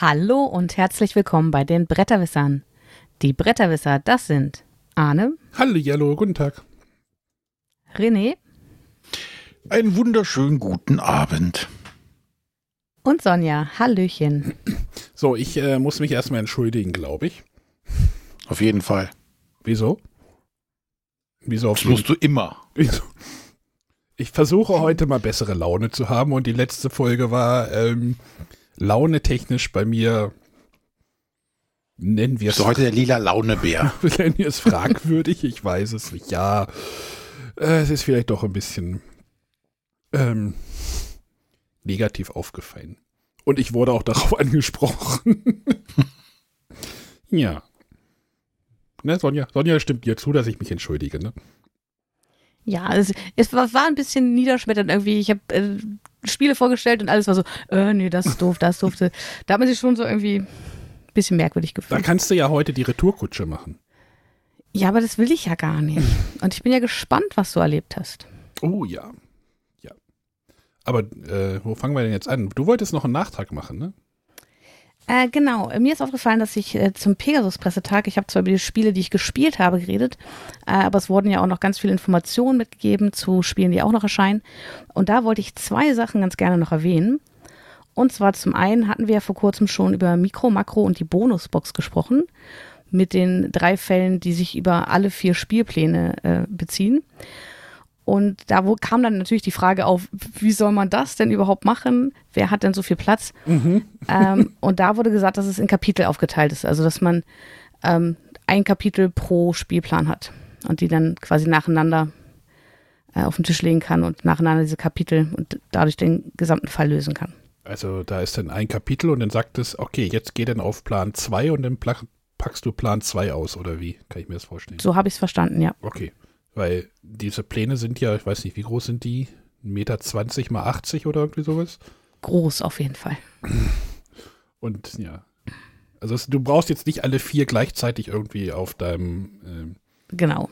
Hallo und herzlich willkommen bei den Bretterwissern. Die Bretterwisser, das sind Arne. Hallo, Hallo, guten Tag. René. Einen wunderschönen guten Abend. Und Sonja. Hallöchen. So, ich äh, muss mich erstmal entschuldigen, glaube ich. Auf jeden Fall. Wieso? Wieso auf das musst du immer. Wieso? Ich versuche heute mal bessere Laune zu haben und die letzte Folge war ähm, launetechnisch bei mir, nennen wir es. So heute der lila Launebär. nennen wir es fragwürdig, ich weiß es nicht. Ja, äh, es ist vielleicht doch ein bisschen ähm, negativ aufgefallen. Und ich wurde auch darauf angesprochen. ja. Ne, Sonja, Sonja stimmt dir zu, dass ich mich entschuldige, ne? Ja, es, es war, war, ein bisschen niederschmetternd irgendwie. Ich habe äh, Spiele vorgestellt und alles war so, äh, nee, das ist doof, das ist doof. Da hat man sich schon so irgendwie ein bisschen merkwürdig gefühlt. Da kannst du ja heute die Retourkutsche machen. Ja, aber das will ich ja gar nicht. Und ich bin ja gespannt, was du erlebt hast. Oh ja. Ja. Aber äh, wo fangen wir denn jetzt an? Du wolltest noch einen Nachtrag machen, ne? Äh, genau, mir ist aufgefallen, dass ich äh, zum Pegasus-Pressetag, ich habe zwar über die Spiele, die ich gespielt habe, geredet, äh, aber es wurden ja auch noch ganz viele Informationen mitgegeben zu Spielen, die auch noch erscheinen. Und da wollte ich zwei Sachen ganz gerne noch erwähnen. Und zwar zum einen hatten wir ja vor kurzem schon über Mikro, Makro und die Bonusbox gesprochen, mit den drei Fällen, die sich über alle vier Spielpläne äh, beziehen. Und da wo, kam dann natürlich die Frage auf, wie soll man das denn überhaupt machen? Wer hat denn so viel Platz? Mhm. Ähm, und da wurde gesagt, dass es in Kapitel aufgeteilt ist. Also, dass man ähm, ein Kapitel pro Spielplan hat und die dann quasi nacheinander äh, auf den Tisch legen kann und nacheinander diese Kapitel und dadurch den gesamten Fall lösen kann. Also, da ist dann ein Kapitel und dann sagt es, okay, jetzt geh dann auf Plan 2 und dann packst du Plan 2 aus, oder wie? Kann ich mir das vorstellen? So habe ich es verstanden, ja. Okay. Weil diese Pläne sind ja, ich weiß nicht, wie groß sind die? 1,20 Meter 20 mal 80 oder irgendwie sowas? Groß auf jeden Fall. Und ja. Also es, du brauchst jetzt nicht alle vier gleichzeitig irgendwie auf deinem. Ähm, genau.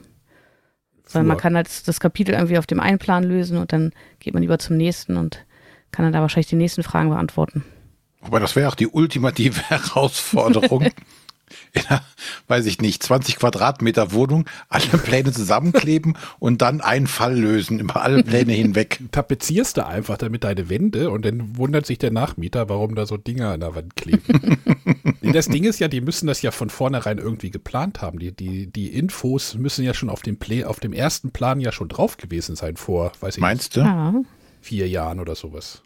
Sondern man kann halt das Kapitel irgendwie auf dem einen Plan lösen und dann geht man über zum nächsten und kann dann da wahrscheinlich die nächsten Fragen beantworten. Aber das wäre auch die ultimative Herausforderung. in einer, weiß ich nicht, 20 Quadratmeter Wohnung, alle Pläne zusammenkleben und dann einen Fall lösen über alle Pläne hinweg. Tapezierst du einfach damit deine Wände und dann wundert sich der Nachmieter, warum da so Dinger an der Wand kleben. das Ding ist ja, die müssen das ja von vornherein irgendwie geplant haben. Die, die, die Infos müssen ja schon auf dem, Play, auf dem ersten Plan ja schon drauf gewesen sein vor, weiß ich Meinst nicht, du? Vier Jahren oder sowas.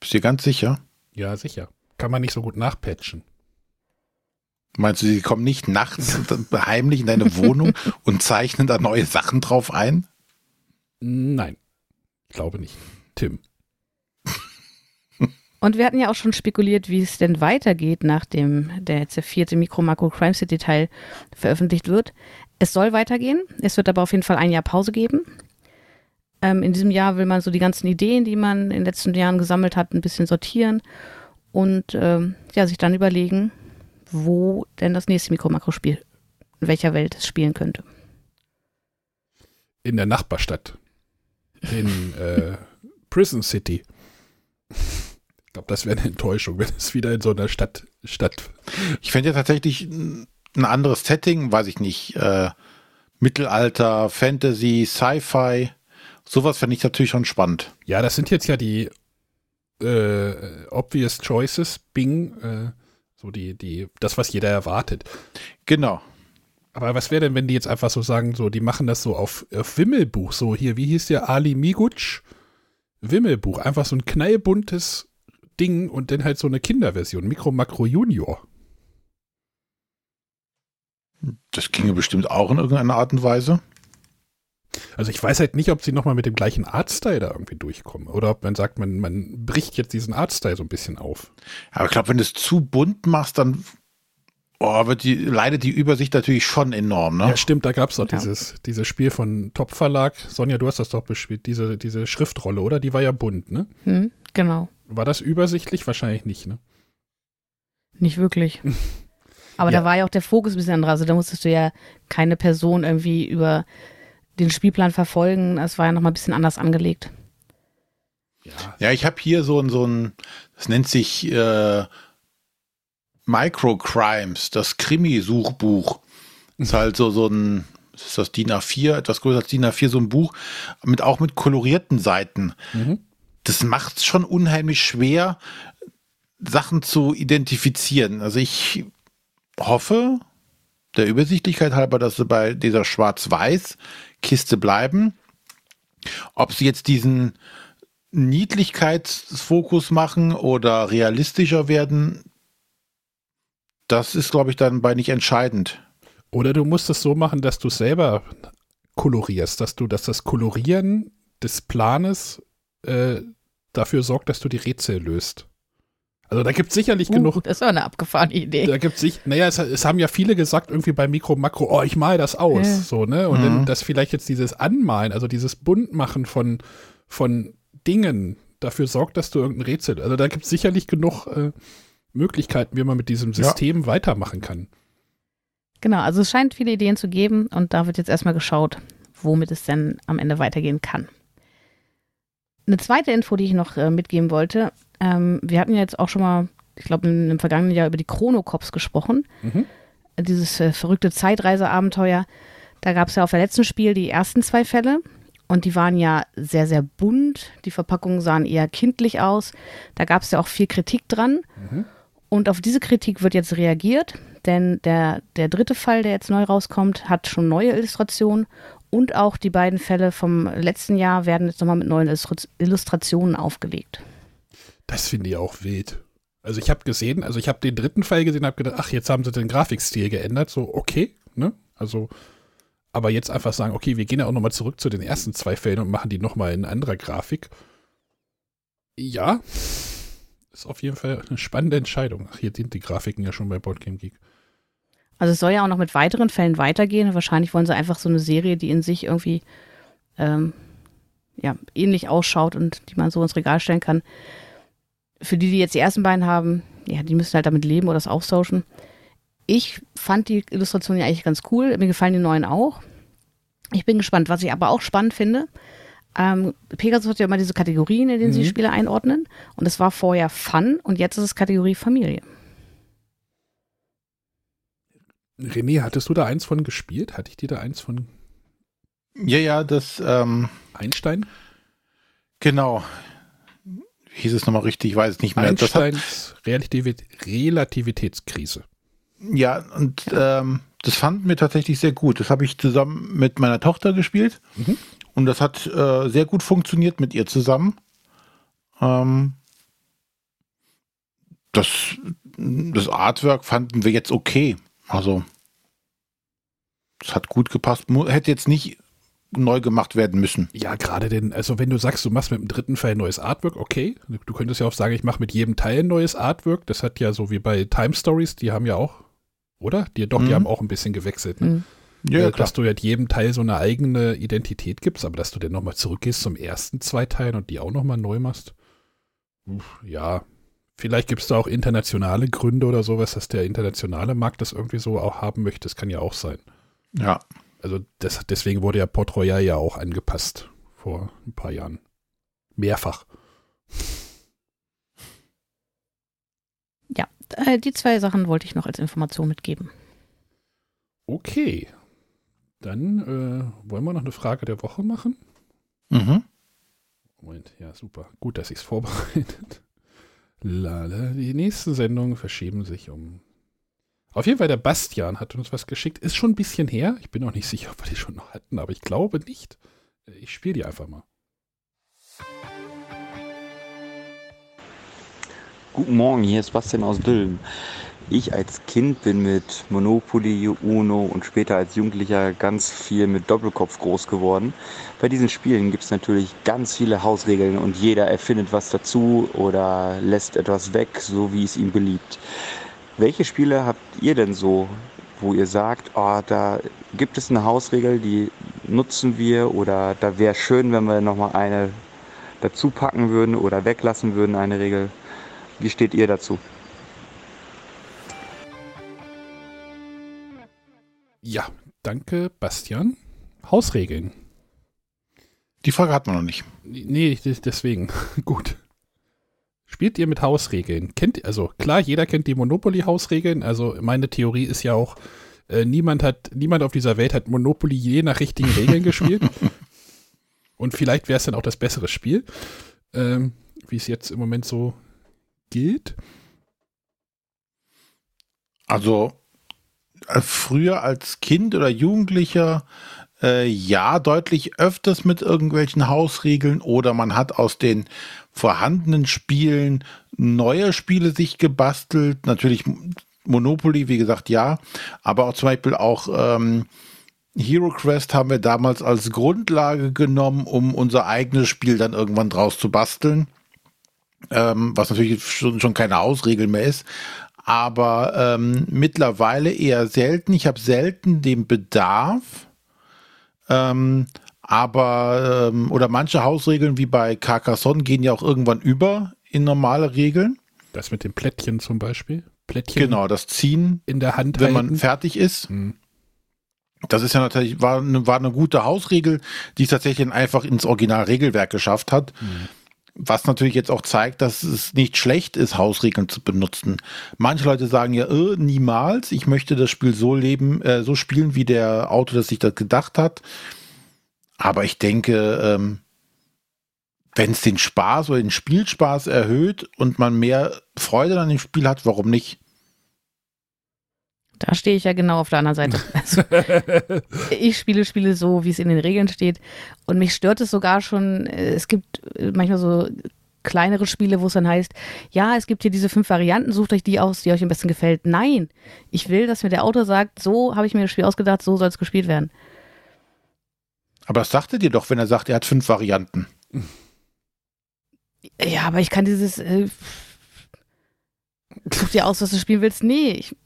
Bist du ganz sicher? Ja, sicher. Kann man nicht so gut nachpatchen. Meinst du, sie kommen nicht nachts heimlich in deine Wohnung und zeichnen da neue Sachen drauf ein? Nein, glaube nicht. Tim. Und wir hatten ja auch schon spekuliert, wie es denn weitergeht, nachdem der jetzt der vierte Micro Macro Crime City Teil veröffentlicht wird. Es soll weitergehen. Es wird aber auf jeden Fall ein Jahr Pause geben. Ähm, in diesem Jahr will man so die ganzen Ideen, die man in den letzten Jahren gesammelt hat, ein bisschen sortieren und ähm, ja, sich dann überlegen, wo denn das nächste Mikro-Makro-Spiel, in welcher Welt es spielen könnte. In der Nachbarstadt. In äh, Prison City. Ich glaube, das wäre eine Enttäuschung, wenn es wieder in so einer Stadt statt. Ich fände ja tatsächlich ein anderes Setting, weiß ich nicht, äh, Mittelalter, Fantasy, Sci-Fi. Sowas fände ich natürlich schon spannend. Ja, das sind jetzt ja die äh, obvious choices. Bing, äh, so die, die, das, was jeder erwartet. Genau. Aber was wäre denn, wenn die jetzt einfach so sagen, so, die machen das so auf, auf Wimmelbuch, so hier, wie hieß der Ali Miguc? Wimmelbuch, einfach so ein knallbuntes Ding und dann halt so eine Kinderversion, Mikro Makro Junior. Das ginge bestimmt auch in irgendeiner Art und Weise. Also ich weiß halt nicht, ob sie nochmal mit dem gleichen Artstyle da irgendwie durchkommen. Oder ob man sagt, man, man bricht jetzt diesen Artstyle so ein bisschen auf. Aber ich glaube, wenn du es zu bunt machst, dann oh, wird die, leidet die Übersicht natürlich schon enorm, ne? Ja, stimmt, da gab es doch ja. dieses, dieses Spiel von Top Verlag. Sonja, du hast das doch bespielt, diese, diese Schriftrolle, oder? Die war ja bunt, ne? Hm, genau. War das übersichtlich? Wahrscheinlich nicht, ne? Nicht wirklich. Aber ja. da war ja auch der Fokus ein bisschen anderer. Also da musstest du ja keine Person irgendwie über den Spielplan verfolgen. Es war ja nochmal ein bisschen anders angelegt. Ja, ja ich habe hier so ein, so ein, das nennt sich äh, Microcrimes, das Krimi-Suchbuch. Ist halt so, so ein, ist das DIN A4, etwas größer als DIN A4, so ein Buch mit auch mit kolorierten Seiten. Mhm. Das macht es schon unheimlich schwer, Sachen zu identifizieren. Also ich hoffe, der Übersichtlichkeit halber, dass sie bei dieser Schwarz-Weiß-Kiste bleiben. Ob sie jetzt diesen Niedlichkeitsfokus machen oder realistischer werden, das ist, glaube ich, dann bei nicht entscheidend. Oder du musst es so machen, dass du selber kolorierst, dass du, dass das Kolorieren des Planes äh, dafür sorgt, dass du die Rätsel löst. Also da gibt es sicherlich Uh, genug. das ist auch eine abgefahrene Idee. Da gibt sich, naja, es, es haben ja viele gesagt, irgendwie bei Mikro, Makro, oh, ich mal das aus. Ja. So, ne? Und Mhm. dann das vielleicht jetzt dieses Anmalen, also dieses Buntmachen von, von Dingen dafür sorgt, dass du irgendein Rätsel. Also da gibt es sicherlich genug äh, Möglichkeiten, wie man mit diesem Ja. System weitermachen kann. Genau, also es scheint viele Ideen zu geben und da wird jetzt erstmal geschaut, womit es denn am Ende weitergehen kann. Eine zweite Info, die ich noch äh, mitgeben wollte, ähm, wir hatten ja jetzt auch schon mal, ich glaube im, vergangenen Jahr über die Chronocops gesprochen, Mhm. dieses äh, verrückte Zeitreiseabenteuer. Da gab es ja auf der letzten Spiel die ersten zwei Fälle und die waren ja sehr, sehr bunt. Die Verpackungen sahen eher kindlich aus. Da gab es ja auch viel Kritik dran. Mhm. Und auf diese Kritik wird jetzt reagiert, denn der, der dritte Fall, der jetzt neu rauskommt, hat schon neue Illustrationen und auch die beiden Fälle vom letzten Jahr werden jetzt nochmal mit neuen Illustrat- Illustrationen aufgelegt. Das finde ich auch wild. Also ich habe gesehen, also ich habe den dritten Fall gesehen, habe gedacht, ach, jetzt haben sie den Grafikstil geändert, so okay, ne? Also, aber jetzt einfach sagen, okay, wir gehen ja auch nochmal zurück zu den ersten zwei Fällen und machen die nochmal in anderer Grafik. Ja, ist auf jeden Fall eine spannende Entscheidung. Ach, hier sind die Grafiken ja schon bei Boardgame Geek. Also es soll ja auch noch mit weiteren Fällen weitergehen. Wahrscheinlich wollen sie einfach so eine Serie, die in sich irgendwie ähm, ja, ähnlich ausschaut und die man so ins Regal stellen kann. Für die, die jetzt die ersten beiden haben, ja, die müssen halt damit leben oder es austauschen. Ich fand die Illustration ja eigentlich ganz cool. Mir gefallen die neuen auch. Ich bin gespannt. Was ich aber auch spannend finde, ähm, Pegasus hat ja immer diese Kategorien, in denen sie Mhm. die Spiele einordnen. Und es war vorher Fun und jetzt ist es Kategorie Familie. René, hattest du da eins von gespielt? Hatte ich dir da eins von Ja, ja, das, ähm, Einstein? genau. Hieß es nochmal richtig? Ich weiß es nicht mehr. Das hat, Einsteins Relativit Relativitätskrise. ja, und ähm, das fanden wir tatsächlich sehr gut. Das habe ich zusammen mit meiner Tochter gespielt. Mhm. Und das hat äh, sehr gut funktioniert mit ihr zusammen. Ähm, das, das Artwork fanden wir jetzt okay. Also, es hat gut gepasst. Hätte jetzt nicht neu gemacht werden müssen. Ja, gerade denn, also wenn du sagst, du machst mit dem dritten Fall ein neues Artwork, okay. Du könntest ja auch sagen, ich mache mit jedem Teil ein neues Artwork. Das hat ja so wie bei Time Stories, die haben ja auch, oder? Die, doch, die Mhm. haben auch ein bisschen gewechselt. Ne? Mhm. Äh, dass du ja jedem Teil so eine eigene Identität gibst, aber dass du dann nochmal zurückgehst zum ersten zwei Teilen und die auch nochmal neu machst. Uff, Ja, vielleicht gibt es da auch internationale Gründe oder sowas, dass der internationale Markt das irgendwie so auch haben möchte. Das kann ja auch sein. Ja. Also das, deswegen wurde ja Port Royal ja auch angepasst vor ein paar Jahren. Mehrfach. Äh, die zwei Sachen wollte ich noch als Information mitgeben. Okay. Dann äh, wollen wir noch eine Frage der Woche machen. Mhm. Moment, ja, super. Gut, dass ich es vorbereitet. Lala, die nächsten Sendungen verschieben sich um. Auf jeden Fall, der Bastian hat uns was geschickt. Ist schon ein bisschen her. Ich bin auch nicht sicher, ob wir die schon noch hatten, aber ich glaube nicht. Ich spiele die einfach mal. Guten Morgen, hier ist Bastian aus Dülmen. Ich als Kind bin mit Monopoly, Uno und später als Jugendlicher ganz viel mit Doppelkopf groß geworden. Bei diesen Spielen gibt es natürlich ganz viele Hausregeln und jeder erfindet was dazu oder lässt etwas weg, so wie es ihm beliebt. Welche Spiele habt ihr denn so, wo ihr sagt, oh, da gibt es eine Hausregel, die nutzen wir oder da wäre schön, wenn wir nochmal eine dazu packen würden oder weglassen würden, eine Regel? Wie steht ihr dazu? Ja, danke, Bastian. Hausregeln. Die Frage hat man noch nicht. Nee, des- deswegen. Gut. Spielt ihr mit Hausregeln? Kennt also klar, jeder kennt die Monopoly-Hausregeln. Also meine Theorie ist ja auch, äh, niemand hat, niemand auf dieser Welt hat Monopoly je nach richtigen Regeln gespielt. Und vielleicht wäre es dann auch das bessere Spiel, ähm, wie es jetzt im Moment so gilt. Also äh, früher als Kind oder Jugendlicher äh, ja deutlich öfters mit irgendwelchen Hausregeln oder man hat aus den vorhandenen Spielen neue Spiele sich gebastelt. Natürlich Monopoly, wie gesagt, ja, aber auch zum Beispiel auch ähm, Hero Quest haben wir damals als Grundlage genommen, um unser eigenes Spiel dann irgendwann draus zu basteln. Ähm, was natürlich schon, schon keine Hausregel mehr ist aber ähm, mittlerweile eher selten. Ich habe selten den Bedarf, ähm, aber ähm, oder manche Hausregeln wie bei Carcassonne gehen ja auch irgendwann über in normale Regeln. Das mit den Plättchen zum Beispiel. Plättchen. Genau, das Ziehen in der Hand, wenn halten. man fertig ist. Hm. Das ist ja natürlich, war, war eine gute Hausregel, die es tatsächlich einfach ins Originalregelwerk geschafft hat. Hm. Was natürlich jetzt auch zeigt, dass es nicht schlecht ist, Hausregeln zu benutzen. Manche Leute sagen ja, äh, niemals, ich möchte das Spiel so leben, äh, so spielen, wie der Autor das sich das gedacht hat. Aber ich denke, ähm, wenn es den Spaß oder den Spielspaß erhöht und man mehr Freude an dem Spiel hat, warum nicht? Da stehe ich ja genau auf der anderen Seite. Also, ich spiele Spiele so, wie es in den Regeln steht. Und mich stört es sogar schon, äh, es gibt äh, manchmal so kleinere Spiele, wo es dann heißt, ja, es gibt hier diese fünf Varianten, sucht euch die aus, die euch am besten gefällt. Nein, ich will, dass mir der Autor sagt, so habe ich mir das Spiel ausgedacht, so soll es gespielt werden. Aber das sagte dir doch, wenn er sagt, er hat fünf Varianten. Ja, aber ich kann dieses, äh, such dir aus, was du spielen willst. Nee, ich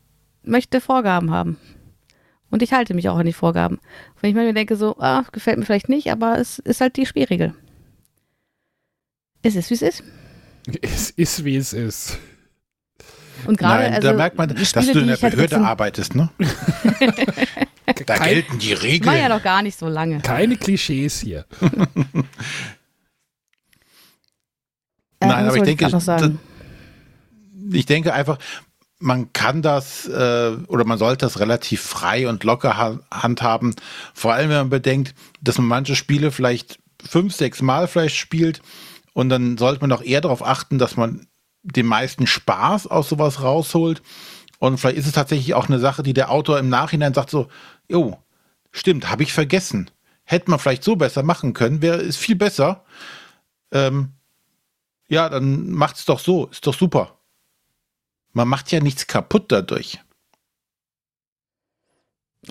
möchte Vorgaben haben. Und ich halte mich auch an die Vorgaben. Wenn ich mir denke, so, ah, gefällt mir vielleicht nicht, aber es ist halt die Spielregel. Es ist, wie es ist. Es ist, wie es ist. Und gerade, also, da merkt man, Spiele, dass du in der halt Behörde arbeitest, ne? da Kein, gelten die Regeln. War ja noch gar nicht so lange. Keine Klischees hier. Äh, Nein, aber ich denke, ich denke einfach, man kann das äh, oder man sollte das relativ frei und locker ha handhaben. Vor allem, wenn man bedenkt, dass man manche Spiele vielleicht fünf, sechs Mal vielleicht spielt und dann sollte man auch eher darauf achten, dass man den meisten Spaß aus sowas rausholt. Und vielleicht ist es tatsächlich auch eine Sache, die der Autor im Nachhinein sagt so, jo, stimmt, habe ich vergessen. Hätte man vielleicht so besser machen können, wäre ist viel besser. Ähm, ja, dann macht es doch so, ist doch super. Man macht ja nichts kaputt dadurch.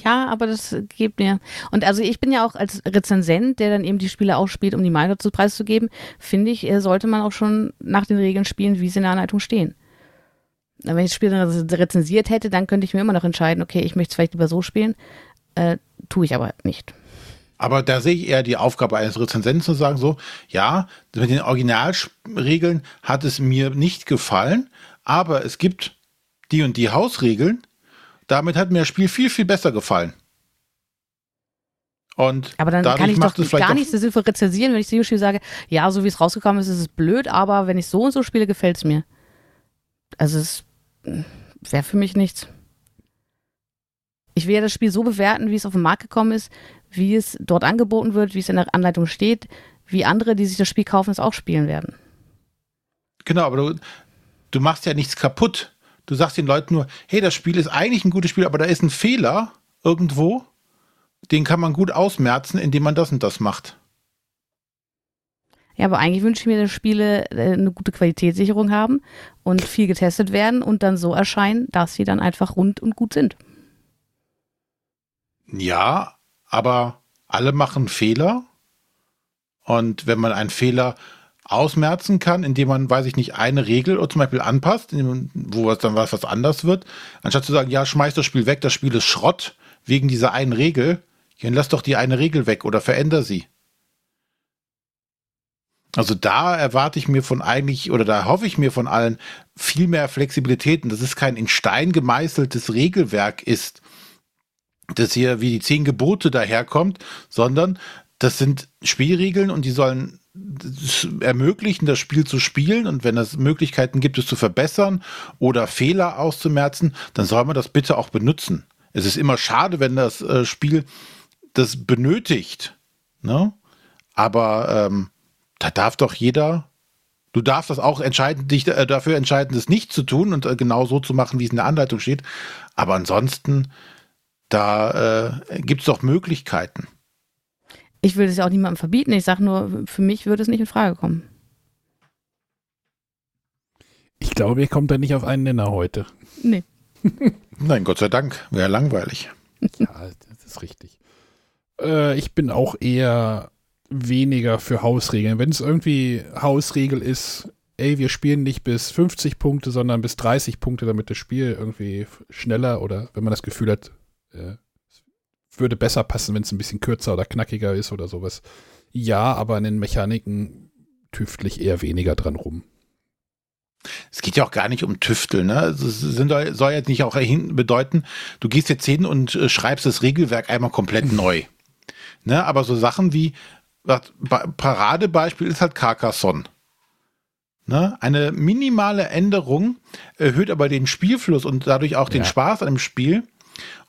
Ja, aber das gibt mir. Und also ich bin ja auch als Rezensent, der dann eben die Spiele ausspielt, um die Meinung zu preiszugeben, finde ich, äh, sollte man auch schon nach den Regeln spielen, wie sie in der Anleitung stehen. Wenn ich das Spiel dann rezensiert hätte, dann könnte ich mir immer noch entscheiden, okay, ich möchte es vielleicht lieber so spielen. Äh, tue ich aber nicht. Aber da sehe ich eher die Aufgabe eines Rezensenten zu sagen, so, ja, mit den Originalregeln hat es mir nicht gefallen, aber es gibt die und die Hausregeln. Damit hat mir das Spiel viel, viel besser gefallen. Und aber dann kann ich doch gar nicht so sinnvoll rezensieren, wenn ich zum Spiel sage, ja, so wie es rausgekommen ist, ist es blöd, aber wenn ich so und so spiele, gefällt es mir. Also es wäre für mich nichts. Ich will ja das Spiel so bewerten, wie es auf den Markt gekommen ist, wie es dort angeboten wird, wie es in der Anleitung steht, wie andere, die sich das Spiel kaufen, es auch spielen werden. Genau, aber du, du machst ja nichts kaputt. Du sagst den Leuten nur, hey, das Spiel ist eigentlich ein gutes Spiel, aber da ist ein Fehler irgendwo. Den kann man gut ausmerzen, indem man das und das macht. Ja, aber eigentlich wünsche ich mir, dass Spiele äh, eine gute Qualitätssicherung haben und viel getestet werden und dann so erscheinen, dass sie dann einfach rund und gut sind. Ja, aber alle machen Fehler. Und wenn man einen Fehler ausmerzen kann, indem man, weiß ich nicht, eine Regel oder zum Beispiel anpasst, wo es dann was, was anders wird, anstatt zu sagen, ja, schmeiß das Spiel weg, das Spiel ist Schrott wegen dieser einen Regel, dann lass doch die eine Regel weg oder veränder sie. Also da erwarte ich mir von eigentlich oder da hoffe ich mir von allen viel mehr Flexibilität und dass es kein in Stein gemeißeltes Regelwerk ist, das hier wie die zehn Gebote daherkommt, sondern das sind Spielregeln und die sollen ermöglichen, das Spiel zu spielen und wenn es Möglichkeiten gibt, es zu verbessern oder Fehler auszumerzen, dann soll man das bitte auch benutzen. Es ist immer schade, wenn das äh, Spiel das benötigt. Ne? Aber ähm, da darf doch jeder, du darfst das auch entscheiden, dich äh, dafür entscheiden, das nicht zu tun und äh, genau so zu machen, wie es in der Anleitung steht. Aber ansonsten, da äh, gibt es doch Möglichkeiten. Ich will es ja auch niemandem verbieten. Ich sage nur, für mich würde es nicht in Frage kommen. Ich glaube, ihr kommt da nicht auf einen Nenner heute. Nee. Nein, Gott sei Dank. Wäre langweilig. Ja, das ist richtig. Äh, ich bin auch eher weniger für Hausregeln. Wenn es irgendwie Hausregel ist, ey, wir spielen nicht bis 50 Punkte, sondern bis 30 Punkte, damit das Spiel irgendwie schneller oder wenn man das Gefühl hat, äh, würde besser passen, wenn es ein bisschen kürzer oder knackiger ist oder sowas. Ja, aber in den Mechaniken tüftle ich eher weniger dran rum. Es geht ja auch gar nicht um Tüfteln. Ne? Also es sind, soll jetzt nicht auch bedeuten, du gehst jetzt hin und äh, schreibst das Regelwerk einmal komplett neu. Ne? Aber so Sachen wie, Paradebeispiel ist halt Carcassonne. Ne? Eine minimale Änderung erhöht aber den Spielfluss und dadurch auch den ja. Spaß an dem Spiel.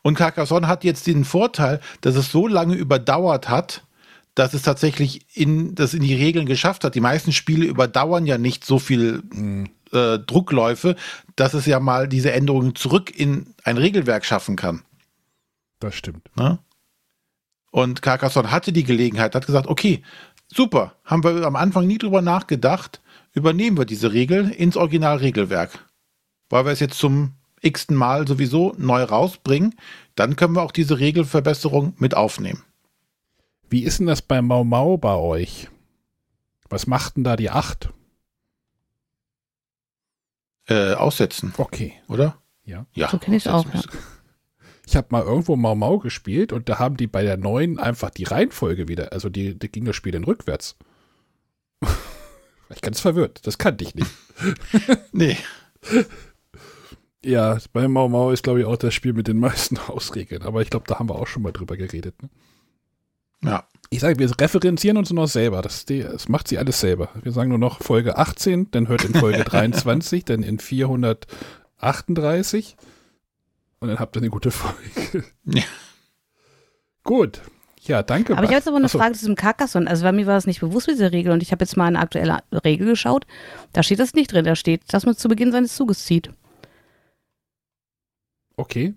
Und Carcassonne hat jetzt den Vorteil, dass es so lange überdauert hat, dass es tatsächlich in, das in die Regeln geschafft hat. Die meisten Spiele überdauern ja nicht so viel mhm. äh, Druckläufe, dass es ja mal diese Änderungen zurück in ein Regelwerk schaffen kann. Das stimmt. Ne? Und Carcassonne hatte die Gelegenheit, hat gesagt, okay, super, haben wir am Anfang nie drüber nachgedacht, übernehmen wir diese Regel ins Originalregelwerk. Weil wir es jetzt zum x-ten Mal sowieso neu rausbringen, dann können wir auch diese Regelverbesserung mit aufnehmen. Wie ist denn das bei Mau Mau bei euch? Was macht denn da die 8? Äh, aussetzen. Okay. Oder? Ja. ja so kenne ich es auch. Ja. Ich habe mal irgendwo Mau Mau gespielt und da haben die bei der neuen einfach die Reihenfolge wieder, also die, die ging das Spiel dann rückwärts. War ich ganz verwirrt. Das kannte ich nicht. nee. Ja, bei Mau Mau ist, glaube ich, auch das Spiel mit den meisten Ausregeln. Aber ich glaube, da haben wir auch schon mal drüber geredet. Ne? Ja. Ich sage, wir referenzieren uns nur noch selber. Das, das, macht sie alles selber. Wir sagen nur noch Folge 18, dann hört in Folge 23, dann in 438 und dann habt ihr eine gute Folge. Ja. Gut. Ja, danke. Aber ich habe jetzt aber eine Achso. Frage zu diesem Carcassonne. Also bei mir war das nicht bewusst, diese Regel. Und ich habe jetzt mal eine aktuelle Regel geschaut. Da steht das nicht drin. Da steht, dass man zu Beginn seines Zuges zieht. Okay.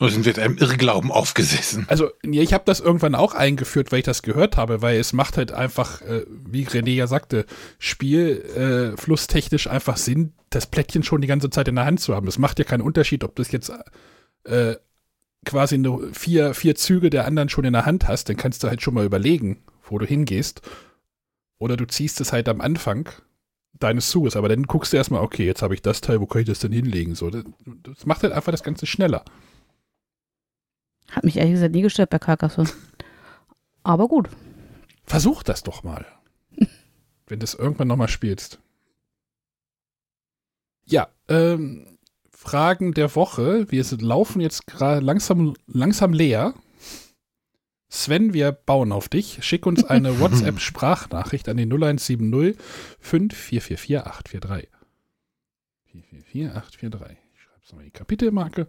Oder sind wir jetzt einem Irrglauben aufgesessen? Also, ja, ich habe das irgendwann auch eingeführt, weil ich das gehört habe, weil es macht halt einfach, äh, wie René ja sagte, spielflusstechnisch äh, einfach Sinn, das Plättchen schon die ganze Zeit in der Hand zu haben. Es macht ja keinen Unterschied, ob das jetzt äh, quasi nur vier, vier Züge der anderen schon in der Hand hast, dann kannst du halt schon mal überlegen, wo du hingehst. Oder du ziehst es halt am Anfang deines Zuges, aber dann guckst du erstmal, okay, jetzt habe ich das Teil, wo kann ich das denn hinlegen? So, das, das macht halt einfach das Ganze schneller. Hat mich ehrlich gesagt nie gestört bei Carcassonne. Aber gut. Versuch das doch mal. wenn du es irgendwann nochmal spielst. Ja, ähm, Fragen der Woche. Wir sind, laufen jetzt gerade langsam, langsam leer. Sven, wir bauen auf dich. Schick uns eine WhatsApp-Sprachnachricht an die 0170 5444 843. 444 843. Ich schreibe es nochmal die Kapitelmarke.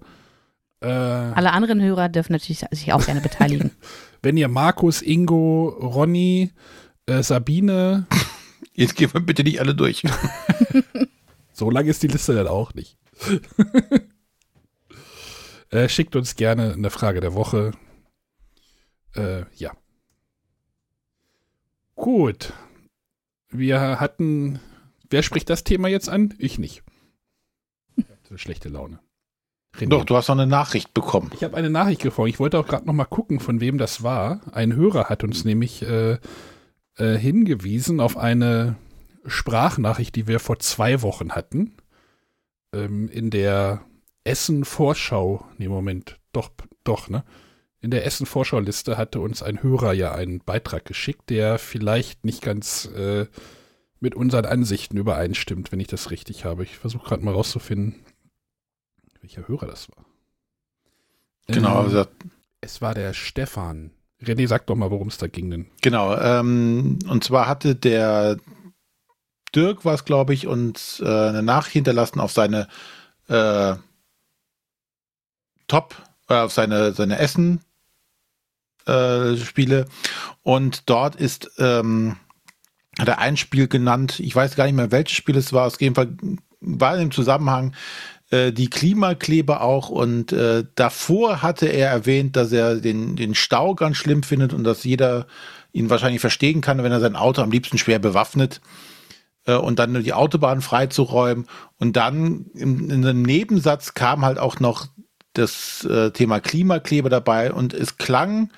Äh, Alle anderen Hörer dürfen natürlich sich auch gerne beteiligen. Wenn ihr Markus, Ingo, Ronny, äh, Sabine. Jetzt gehen wir bitte nicht alle durch. so lang ist die Liste dann auch nicht. äh, schickt uns gerne eine Frage der Woche. Äh, ja. Gut. Wir hatten. Wer spricht das Thema jetzt an? Ich nicht. schlechte Laune. René. Doch, du hast noch eine Nachricht bekommen. Ich habe eine Nachricht bekommen. Ich wollte auch gerade noch mal gucken, von wem das war. Ein Hörer hat uns nämlich äh, äh, hingewiesen auf eine Sprachnachricht, die wir vor zwei Wochen hatten. Ähm, in der Essen-Vorschau. Nee, Moment. Doch, doch, ne? In der Essen-Vorschau-Liste hatte uns ein Hörer ja einen Beitrag geschickt, der vielleicht nicht ganz äh, mit unseren Ansichten übereinstimmt, wenn ich das richtig habe. Ich versuche gerade mal rauszufinden, welcher Hörer das war. Genau, ähm, also es war der Stefan. René, sag doch mal, worum es da ging denn. Genau, ähm, und zwar hatte der Dirk was, glaube ich, uns äh, eine Nachricht hinterlassen auf seine äh, Top, äh, auf seine, seine Essen äh, Spiele. Und dort ist, ähm, hat er ein Spiel genannt, ich weiß gar nicht mehr, welches Spiel es war, auf jeden Fall war im Zusammenhang äh, die Klimakleber auch und äh, davor hatte er erwähnt, dass er den, den Stau ganz schlimm findet und dass jeder ihn wahrscheinlich verstehen kann, wenn er sein Auto am liebsten schwer bewaffnet äh, und dann die Autobahn freizuräumen. Und dann in, in einem Nebensatz kam halt auch noch das äh, Thema Klimakleber dabei und es klang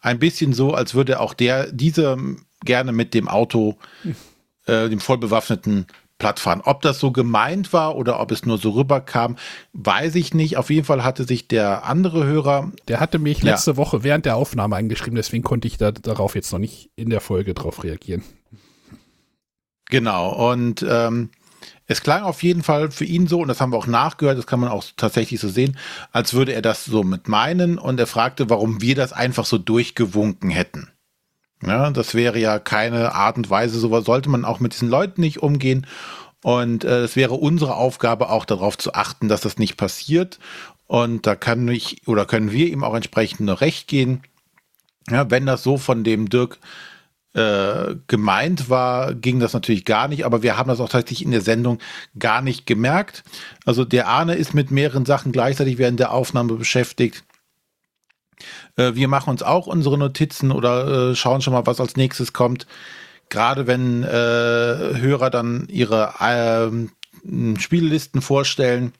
ein bisschen so, als würde auch der, dieser gerne mit dem Auto, äh, dem vollbewaffneten platt fahren. Ob das so gemeint war oder ob es nur so rüberkam, weiß ich nicht. Auf jeden Fall hatte sich der andere Hörer. Der hatte mich letzte ja. Woche während der Aufnahme eingeschrieben, deswegen konnte ich da, darauf jetzt noch nicht in der Folge drauf reagieren. Genau, und ähm, es klang auf jeden Fall für ihn so, und das haben wir auch nachgehört, das kann man auch tatsächlich so sehen, als würde er das so mit meinen und er fragte, warum wir das einfach so durchgewunken hätten. Ja, das wäre ja keine Art und Weise, so sollte man auch mit diesen Leuten nicht umgehen. Und äh, es wäre unsere Aufgabe auch darauf zu achten, dass das nicht passiert. Und da kann ich oder können wir ihm auch entsprechend nur recht gehen. Ja, wenn das so von dem Dirk äh, gemeint war, ging das natürlich gar nicht, aber wir haben das auch tatsächlich in der Sendung gar nicht gemerkt. Also der Arne ist mit mehreren Sachen gleichzeitig während der Aufnahme beschäftigt. Äh, wir machen uns auch unsere Notizen oder äh, schauen schon mal, was als nächstes kommt. Gerade wenn äh, Hörer dann ihre ähm, Spiellisten vorstellen,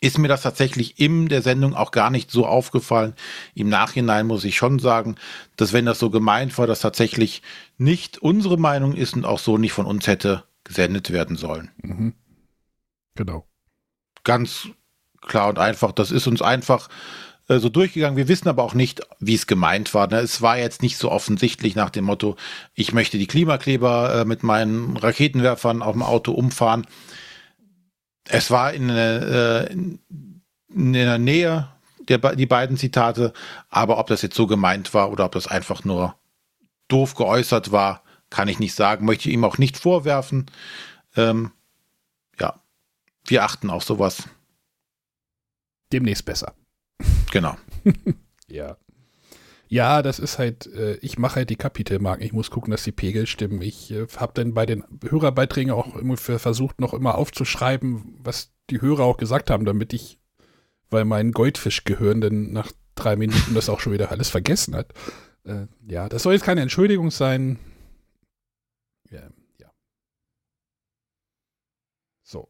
ist mir das tatsächlich in der Sendung auch gar nicht so aufgefallen. Im Nachhinein muss ich schon sagen, dass wenn das so gemeint war, das tatsächlich nicht unsere Meinung ist und auch so nicht von uns hätte gesendet werden sollen. Mhm. Genau. Ganz klar und einfach. Das ist uns einfach äh, so durchgegangen. Wir wissen aber auch nicht, wie es gemeint war. Ne? Es war jetzt nicht so offensichtlich nach dem Motto, ich möchte die Klimakleber äh, mit meinen Raketenwerfern auf dem Auto umfahren. Es war in, äh, in der Nähe der, die beiden Zitate, aber ob das jetzt so gemeint war oder ob das einfach nur doof geäußert war, kann ich nicht sagen, möchte ich ihm auch nicht vorwerfen. Ähm, ja, wir achten auf sowas. Demnächst besser. Genau. ja. Ja, das ist halt, äh, ich mache halt die Kapitelmarken. Ich muss gucken, dass die Pegel stimmen. Ich äh, habe dann bei den Hörerbeiträgen auch immer versucht, noch immer aufzuschreiben, was die Hörer auch gesagt haben, damit ich, weil mein Goldfischgehirn dann nach drei Minuten das auch schon wieder alles vergessen hat. Äh, ja, das soll jetzt keine Entschuldigung sein. Ja, ja. So.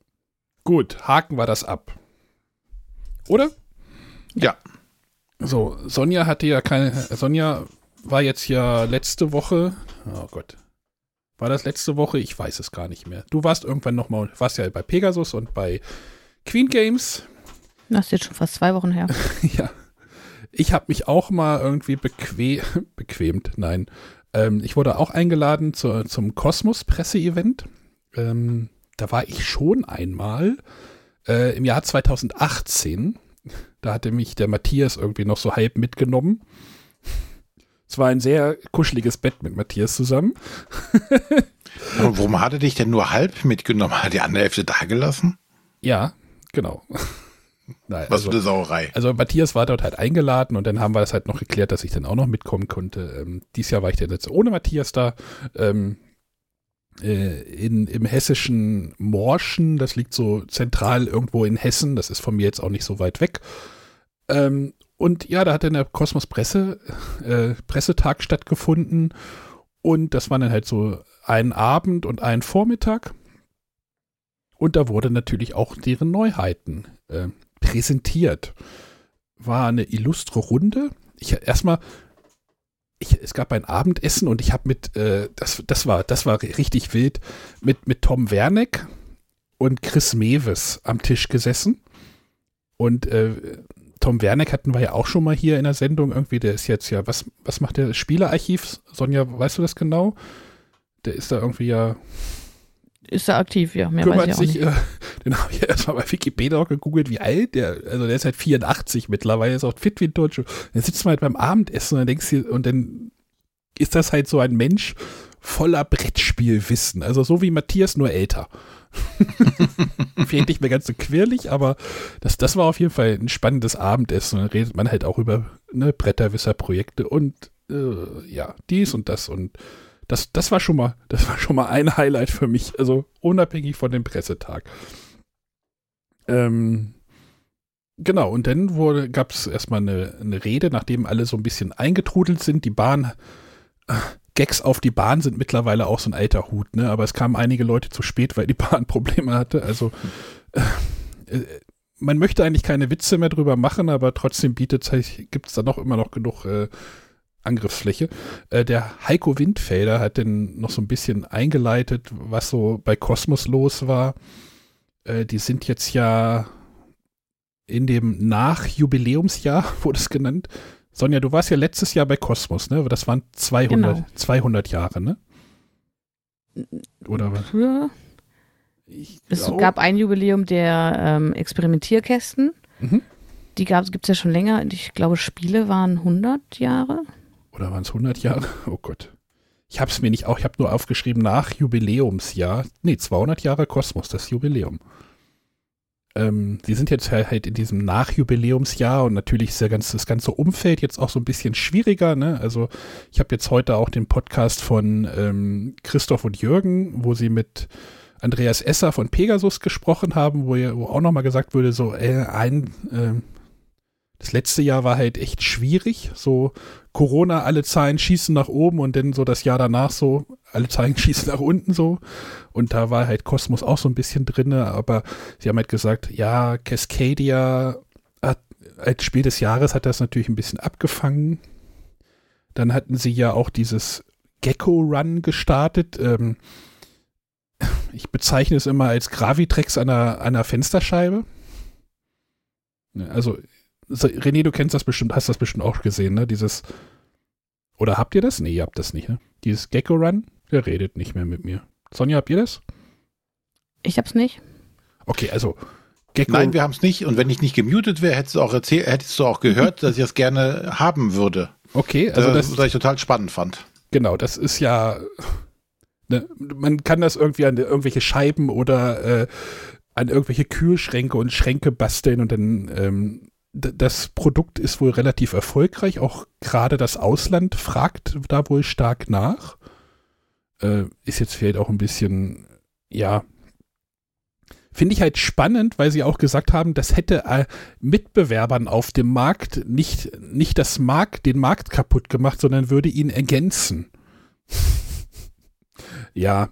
Gut, haken wir das ab. Oder? Ja. So, Sonja hatte ja keine. Sonja war jetzt ja letzte Woche. Oh Gott. War das letzte Woche? Ich weiß es gar nicht mehr. Du warst irgendwann nochmal, warst ja bei Pegasus und bei Queen Games. Das ist jetzt schon fast zwei Wochen her. ja. Ich habe mich auch mal irgendwie bequem, bequemt, nein. Ähm, ich wurde auch eingeladen zu, zum Kosmos-Presse-Event. Ähm, da war ich schon einmal äh, im Jahr 2018. Da hatte mich der Matthias irgendwie noch so halb mitgenommen. Es war ein sehr kuscheliges Bett mit Matthias zusammen. Aber warum hat er dich denn nur halb mitgenommen? Hat die andere Hälfte da gelassen? Ja, genau. Nein, Was also, für eine Sauerei. Also Matthias war dort halt eingeladen und dann haben wir das halt noch geklärt, dass ich dann auch noch mitkommen konnte. Ähm, dieses Jahr war ich dann jetzt ohne Matthias da. Ähm, äh, in, im hessischen Morschen, das liegt so zentral irgendwo in Hessen, das ist von mir jetzt auch nicht so weit weg. Ähm, und ja, da hat dann der Kosmos Presse, äh, Pressetag stattgefunden und das war dann halt so ein Abend und ein Vormittag. Und da wurde natürlich auch deren Neuheiten äh, präsentiert. War eine illustre Runde. Ich erstmal ich, es gab ein Abendessen und ich habe mit, äh, das, das, war, das war richtig wild, mit, mit Tom Werneck und Chris Mewes am Tisch gesessen. Und äh, Tom Werneck hatten wir ja auch schon mal hier in der Sendung irgendwie. Der ist jetzt ja, was, was macht der Spielerarchiv? Sonja, weißt du das genau? Der ist da irgendwie ja. Ist er aktiv, ja. Mehr kümmert weiß ich auch sich, nicht. äh, den habe ich erstmal bei Wikipedia auch gegoogelt, wie alt der, also der ist halt 84 mittlerweile, ist auch fit wie ein Deutscher. Dann sitzt man halt beim Abendessen und dann denkst du, und dann ist das halt so ein Mensch voller Brettspielwissen. Also so wie Matthias, nur älter. Vielleicht nicht mehr ganz so quirlig, aber das, das war auf jeden Fall ein spannendes Abendessen. Dann redet man halt auch über ne, Bretterwisser-Projekte und äh, ja, dies und das und das, das war schon mal, das war schon mal ein Highlight für mich, also unabhängig von dem Pressetag. Ähm, genau, und dann wurde, gab es erstmal eine, eine Rede, nachdem alle so ein bisschen eingetrudelt sind. Die Bahn, äh, Gags auf die Bahn sind mittlerweile auch so ein alter Hut, ne? Aber es kamen einige Leute zu spät, weil die Bahn Probleme hatte. Also äh, äh, man möchte eigentlich keine Witze mehr drüber machen, aber trotzdem bietet gibt es da noch immer noch genug äh, Angriffsfläche. Äh, der Heiko Windfelder hat dann noch so ein bisschen eingeleitet, was so bei Kosmos los war. Äh, die sind jetzt ja in dem Nachjubiläumsjahr, wurde es genannt. Sonja, du warst ja letztes Jahr bei Kosmos, ne? Das waren 200, Genau. 200 Jahre, ne? Oder was? Ja. Es gab ein Jubiläum der ähm, Experimentierkästen. Mhm. Die gibt es ja schon länger. Ich glaube, Spiele waren 100 Jahre. Oder waren es 100 Jahre? Oh Gott. Ich habe es mir nicht auch, ich habe nur aufgeschrieben nach Jubiläumsjahr. Nee, 200 Jahre Kosmos, das Jubiläum. Ähm, sie sind jetzt halt halt in diesem Nachjubiläumsjahr und natürlich ist ja ganz, das ganze Umfeld jetzt auch so ein bisschen schwieriger. Ne? Also ich habe jetzt heute auch den Podcast von ähm, Christoph und Jürgen, wo sie mit Andreas Esser von Pegasus gesprochen haben, wo, ja- wo auch nochmal gesagt wurde, so äh, ein, ähm, das letzte Jahr war halt echt schwierig, so Corona, alle Zahlen schießen nach oben und dann so das Jahr danach so, alle Zahlen schießen nach unten so. Und da war halt Kosmos auch so ein bisschen drinne, aber sie haben halt gesagt, ja, Cascadia hat, als Spiel des Jahres hat das natürlich ein bisschen abgefangen. Dann hatten sie ja auch dieses Gecko Run gestartet. Ähm, ich bezeichne es immer als Gravitrex an einer, einer Fensterscheibe. Ja, Also so, René, du kennst das bestimmt, hast das bestimmt auch gesehen, ne? Dieses. Oder habt ihr das? Nee, ihr habt das nicht, ne? Dieses Gecko Run, der redet nicht mehr mit mir. Sonja, habt ihr das? Ich hab's nicht. Okay, also Gecko. Nein, wir haben es nicht. Und wenn ich nicht gemutet wäre, hättest du auch erzählt, hättest du auch gehört, dass ich das gerne haben würde. okay, also das, das, was ich total spannend fand. genau, das ist ja. Ne, man kann das irgendwie an irgendwelche Scheiben oder äh, an irgendwelche Kühlschränke und Schränke basteln und dann ähm, das Produkt ist wohl relativ erfolgreich. Auch gerade das Ausland fragt da wohl stark nach. Äh, ist jetzt vielleicht auch ein bisschen, ja, finde ich halt spannend, weil sie auch gesagt haben, das hätte äh, Mitbewerbern auf dem Markt nicht, nicht das Markt, den Markt kaputt gemacht, sondern würde ihn ergänzen. ja,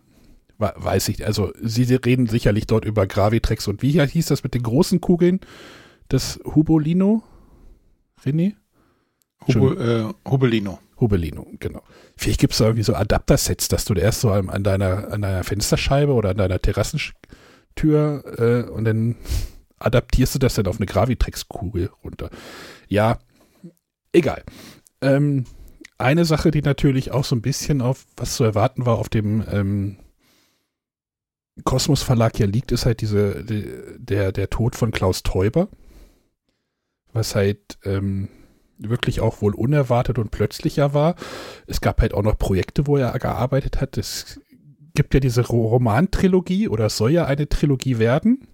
we- weiß ich. Also sie reden sicherlich dort über Gravitrex und wie hieß das mit den großen Kugeln? Das Hubolino? René? Hubo, äh, Hubelino. Hubelino, genau. Vielleicht gibt es da irgendwie so Adapter-Sets, dass du erst so an, an, deiner, an deiner Fensterscheibe oder an deiner Terrassentür äh, und dann adaptierst du das dann auf eine Gravitrex-Kugel runter. Ja, egal. Ähm, eine Sache, die natürlich auch so ein bisschen auf, was zu erwarten war, auf dem ähm, Kosmos Verlag ja liegt, ist halt diese, die, der, der Tod von Klaus Teuber. Was halt ähm, wirklich auch wohl unerwartet und plötzlicher war. Es gab halt auch noch Projekte, wo er gearbeitet hat. Es gibt ja diese Ro- Romantrilogie oder es soll ja eine Trilogie werden.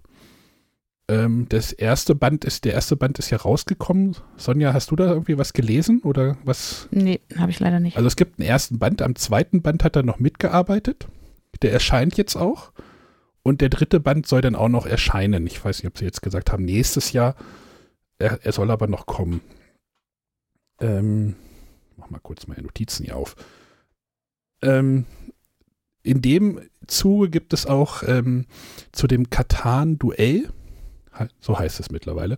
Ähm, das erste Band ist, der erste Band ist ja rausgekommen. Sonja, hast du da irgendwie was gelesen oder was? Nee, habe ich leider nicht. Also es gibt einen ersten Band, am zweiten Band hat er noch mitgearbeitet. Der erscheint jetzt auch. Und der dritte Band soll dann auch noch erscheinen. Ich weiß nicht, ob sie jetzt gesagt haben, nächstes Jahr. Er, er soll aber noch kommen. Ähm, mach mal kurz meine Notizen hier auf. Ähm, in dem Zuge gibt es auch ähm, zu dem Katan-Duell, so heißt es mittlerweile,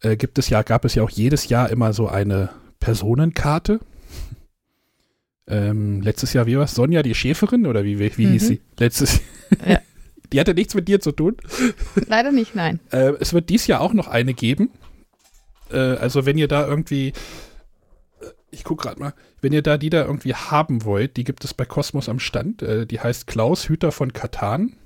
äh, gibt es ja, gab es ja auch jedes Jahr immer so eine Personenkarte. Ähm, letztes Jahr, wie war es? Sonja, die Schäferin oder wie, wie, wie hieß Mhm. sie? Letztes Ja. Die hatte nichts mit dir zu tun. leider nicht, nein. Äh, es wird dies Jahr auch noch eine geben. Äh, also wenn ihr da irgendwie, ich guck gerade mal, wenn ihr da die da irgendwie haben wollt, die gibt es bei Cosmos am Stand. Äh, die heißt Klaus Hüter von Katan.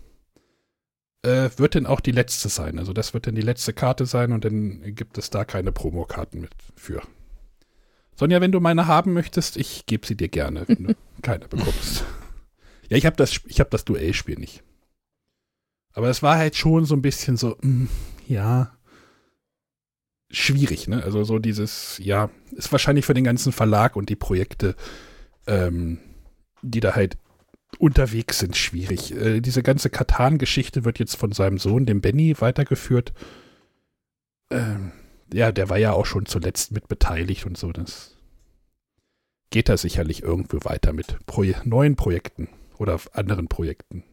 äh, wird denn auch die letzte sein. Also das wird dann die letzte Karte sein und dann gibt es da keine Promokarten mit für. Sonja, wenn du meine haben möchtest, ich gebe sie dir gerne, wenn du keine bekommst. Ja, ich habe das, ich hab das Duellspiel nicht. Aber es war halt schon so ein bisschen so, mh, ja, schwierig, ne? Also so dieses, ja, ist wahrscheinlich für den ganzen Verlag und die Projekte, ähm, die da halt unterwegs sind, schwierig. Äh, diese ganze Katan-Geschichte wird jetzt von seinem Sohn, dem Benny, weitergeführt. Ähm, ja, der war ja auch schon zuletzt mit beteiligt und so. Das geht da sicherlich irgendwo weiter mit Proje neuen Projekten oder anderen Projekten.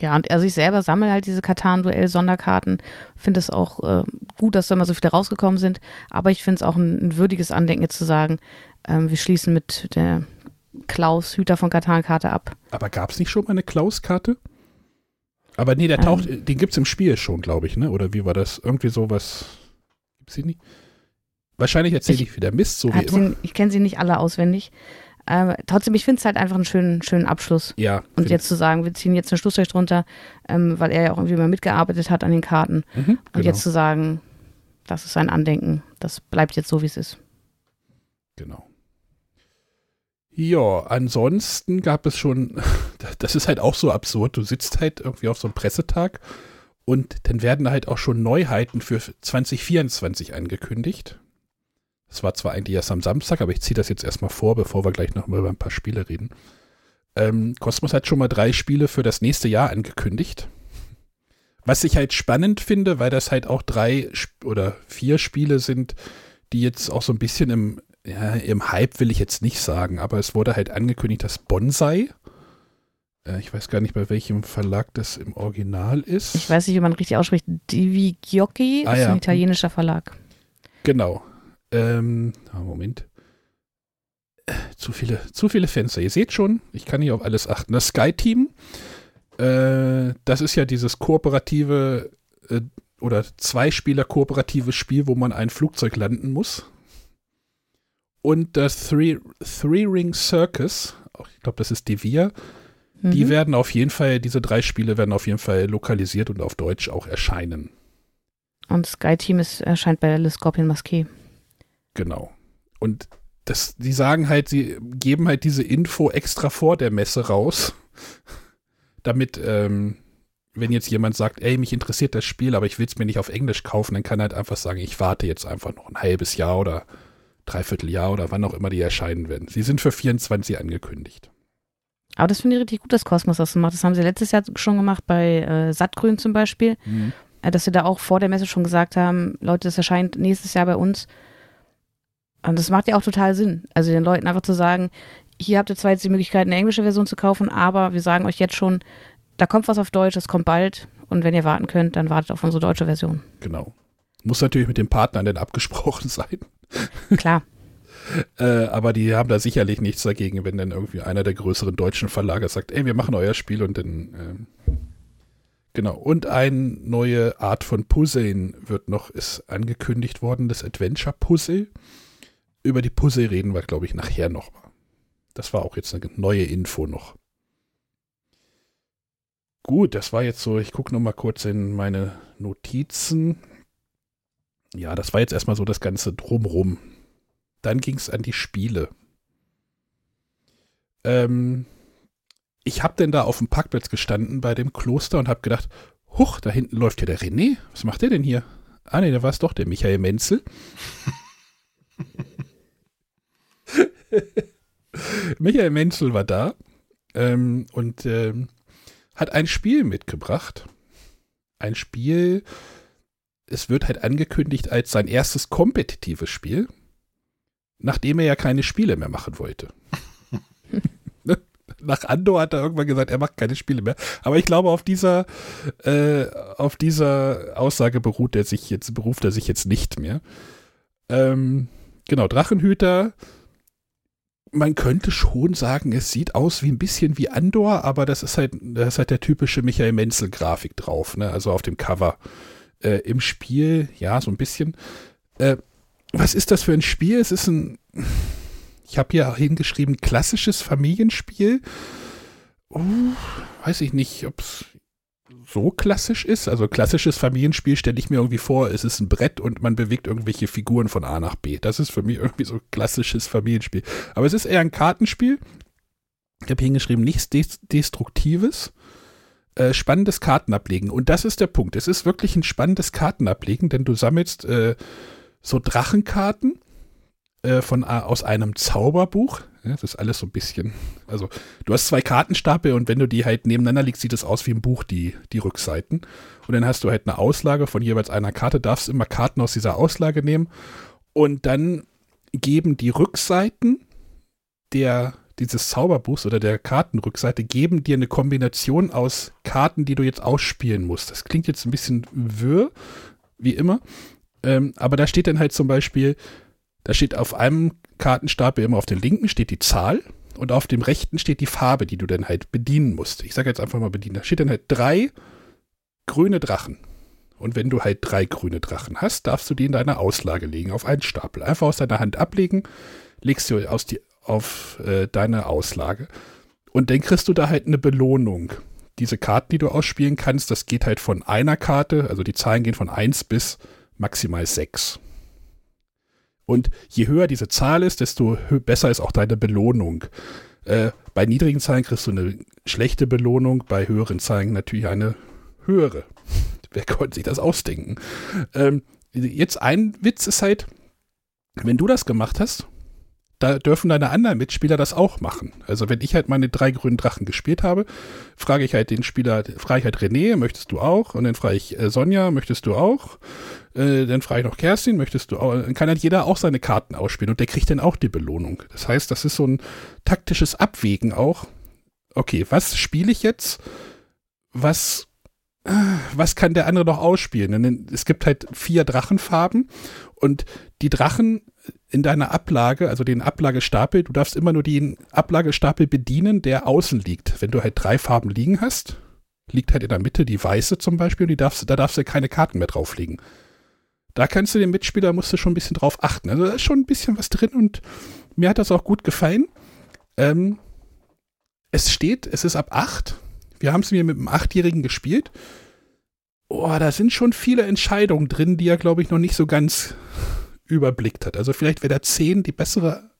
Ja, und er sich selber sammelt halt diese Katan-Duell-Sonderkarten. Finde es auch äh, gut, dass da immer so viele rausgekommen sind. Aber ich finde es auch ein, ein, würdiges Andenken, jetzt zu sagen, ähm, wir schließen mit der Klaus, Hüter von Katan-Karte ab. Aber gab es nicht schon mal eine Klaus-Karte? Aber nee, der ähm. taucht, den gibt es im Spiel schon, glaube ich, ne? Oder wie war das? Irgendwie sowas. Gibt es sie nicht? Wahrscheinlich erzähle ich, ich wieder Mist, so wie immer. Sie, ich kenne sie nicht alle auswendig. Ähm, trotzdem, ich finde es halt einfach einen schönen, schönen Abschluss. Ja. Und jetzt zu sagen, wir ziehen jetzt einen Schlussstrich drunter, ähm, weil er ja auch irgendwie mal mitgearbeitet hat an den Karten. Mhm, genau. Und jetzt zu sagen, das ist sein Andenken, das bleibt jetzt so, wie es ist. Genau. Ja, ansonsten gab es schon, das ist halt auch so absurd, du sitzt halt irgendwie auf so einem Pressetag und dann werden halt auch schon Neuheiten für 2024 angekündigt. Das war zwar eigentlich erst am Samstag, aber ich ziehe das jetzt erstmal vor, bevor wir gleich noch mal über ein paar Spiele reden. Ähm, Cosmos hat schon mal drei Spiele für das nächste Jahr angekündigt. Was ich halt spannend finde, weil das halt auch drei oder vier Spiele sind, die jetzt auch so ein bisschen im, ja, im Hype will ich jetzt nicht sagen, aber es wurde halt angekündigt, dass Bonsai, äh, ich weiß gar nicht, bei welchem Verlag das im Original ist. Ich weiß nicht, wie man richtig ausspricht. Divi Giocchi ah, ist ja. ein italienischer Verlag. Genau. Ähm, Moment. Zu viele, zu viele Fenster. Ihr seht schon, ich kann nicht auf alles achten. Das Sky Team, äh, das ist ja dieses kooperative äh, oder Zwei-Spieler kooperative Spiel, wo man ein Flugzeug landen muss. Und das Three, Three Ring Circus, ich glaube, das ist Devir, mhm. die werden auf jeden Fall, diese drei Spiele werden auf jeden Fall lokalisiert und auf Deutsch auch erscheinen. Und Sky Team ist, erscheint bei Le Scorpion Masqué. Genau. Und das, die sagen halt, sie geben halt diese Info extra vor der Messe raus, damit, ähm, wenn jetzt jemand sagt, ey, mich interessiert das Spiel, aber ich will es mir nicht auf Englisch kaufen, dann kann er halt einfach sagen, ich warte jetzt einfach noch ein halbes Jahr oder dreiviertel Jahr oder wann auch immer die erscheinen werden. Sie sind für 24 angekündigt. Aber das finde ich richtig gut, dass Kosmos das macht. Das haben sie letztes Jahr schon gemacht bei äh, Sattgrün zum Beispiel, mhm. äh, dass sie da auch vor der Messe schon gesagt haben, Leute, das erscheint nächstes Jahr bei uns. Und das macht ja auch total Sinn. Also den Leuten einfach zu sagen, hier habt ihr zwar jetzt die Möglichkeit, eine englische Version zu kaufen, aber wir sagen euch jetzt schon, da kommt was auf Deutsch, es kommt bald. Und wenn ihr warten könnt, dann wartet auf unsere deutsche Version. Genau. Muss natürlich mit dem Partner dann abgesprochen sein. Klar. äh, aber die haben da sicherlich nichts dagegen, wenn dann irgendwie einer der größeren deutschen Verlage sagt, ey, wir machen euer Spiel und dann äh, Genau, und eine neue Art von Puzzeln wird noch, ist angekündigt worden, das Adventure Puzzle über die Puzzle reden wir, glaube ich, nachher noch mal. Das war auch jetzt eine neue Info noch. Gut, das war jetzt so, ich gucke noch mal kurz in meine Notizen. Ja, das war jetzt erstmal so das Ganze drumrum. Dann ging es an die Spiele. Ähm, ich habe denn da auf dem Parkplatz gestanden bei dem Kloster und habe gedacht, huch, da hinten läuft ja der René. Was macht der denn hier? Ah, nee, da war es doch der Michael Menzel. Michael Menzel war da ähm, und ähm, hat ein Spiel mitgebracht. Ein Spiel, es wird halt angekündigt als sein erstes kompetitives Spiel, nachdem er ja keine Spiele mehr machen wollte. Nach Andor hat er irgendwann gesagt, er macht keine Spiele mehr. Aber ich glaube, auf dieser, äh, auf dieser Aussage beruht er sich jetzt, beruft er sich jetzt nicht mehr. Ähm, genau, Drachenhüter man könnte schon sagen, es sieht aus wie ein bisschen wie Andor, aber das ist halt, das ist halt der typische Michael Menzel-Grafik drauf, ne? Also auf dem Cover. Äh, Im Spiel, ja, so ein bisschen. Äh, was ist das für ein Spiel? Es ist ein, ich habe hier hingeschrieben, klassisches Familienspiel. Uh, weiß ich nicht, ob es so klassisch ist. Also klassisches Familienspiel stelle ich mir irgendwie vor, es ist ein Brett und man bewegt irgendwelche Figuren von A nach B. Das ist für mich irgendwie so klassisches Familienspiel. Aber es ist eher ein Kartenspiel. Ich habe hingeschrieben, nichts Destruktives. Äh, spannendes Kartenablegen. Und das ist der Punkt. Es ist wirklich ein spannendes Kartenablegen, denn du sammelst äh, so Drachenkarten äh, von, aus einem Zauberbuch. Ja, das ist alles so ein bisschen. Also, du hast zwei Kartenstapel und wenn du die halt nebeneinander legst, sieht es aus wie ein Buch, die, die Rückseiten. Und dann hast du halt eine Auslage von jeweils einer Karte, darfst immer Karten aus dieser Auslage nehmen. Und dann geben die Rückseiten der, dieses Zauberbuchs oder der Kartenrückseite geben dir eine Kombination aus Karten, die du jetzt ausspielen musst. Das klingt jetzt ein bisschen wirr, wie immer. Ähm, aber da steht dann halt zum Beispiel, da steht auf einem Kartenstapel immer auf dem linken steht die Zahl und auf dem rechten steht die Farbe, die du dann halt bedienen musst. Ich sage jetzt einfach mal bedienen. Da steht dann halt drei grüne Drachen. Und wenn du halt drei grüne Drachen hast, darfst du die in deiner Auslage legen, auf einen Stapel. Einfach aus deiner Hand ablegen, legst du aus die, auf äh, deine Auslage. Und dann kriegst du da halt eine Belohnung. Diese Karten, die du ausspielen kannst, das geht halt von einer Karte, also die Zahlen gehen von 1 bis maximal 6. Und je höher diese Zahl ist, desto besser ist auch deine Belohnung. Äh, bei niedrigen Zahlen kriegst du eine schlechte Belohnung, bei höheren Zahlen natürlich eine höhere. Wer konnte sich das ausdenken? Ähm, jetzt ein Witz ist halt, wenn du das gemacht hast, da dürfen deine anderen Mitspieler das auch machen. Also wenn ich halt meine drei grünen Drachen gespielt habe, frage ich halt den Spieler, frage ich halt René, möchtest du auch? Und dann frage ich äh, Sonja, möchtest du auch? Äh, dann frage ich noch Kerstin, möchtest du auch? Dann kann halt jeder auch seine Karten ausspielen und der kriegt dann auch die Belohnung. Das heißt, das ist so ein taktisches Abwägen auch. Okay, was spiele ich jetzt? Was was kann der andere noch ausspielen? Denn es gibt halt vier Drachenfarben und die Drachen in deiner Ablage, also den Ablagestapel, du darfst immer nur den Ablagestapel bedienen, der außen liegt. Wenn du halt drei Farben liegen hast, liegt halt in der Mitte die weiße zum Beispiel und darfst, da darfst du keine Karten mehr drauflegen. Da kannst du den Mitspieler, musst du schon ein bisschen drauf achten. Also da ist schon ein bisschen was drin und mir hat das auch gut gefallen. Ähm, es steht, es ist ab acht. Wir haben es mir mit einem Achtjährigen gespielt. Oh, da sind schon viele Entscheidungen drin, die er, glaube ich, noch nicht so ganz überblickt hat. Also vielleicht wäre der 10 die bessere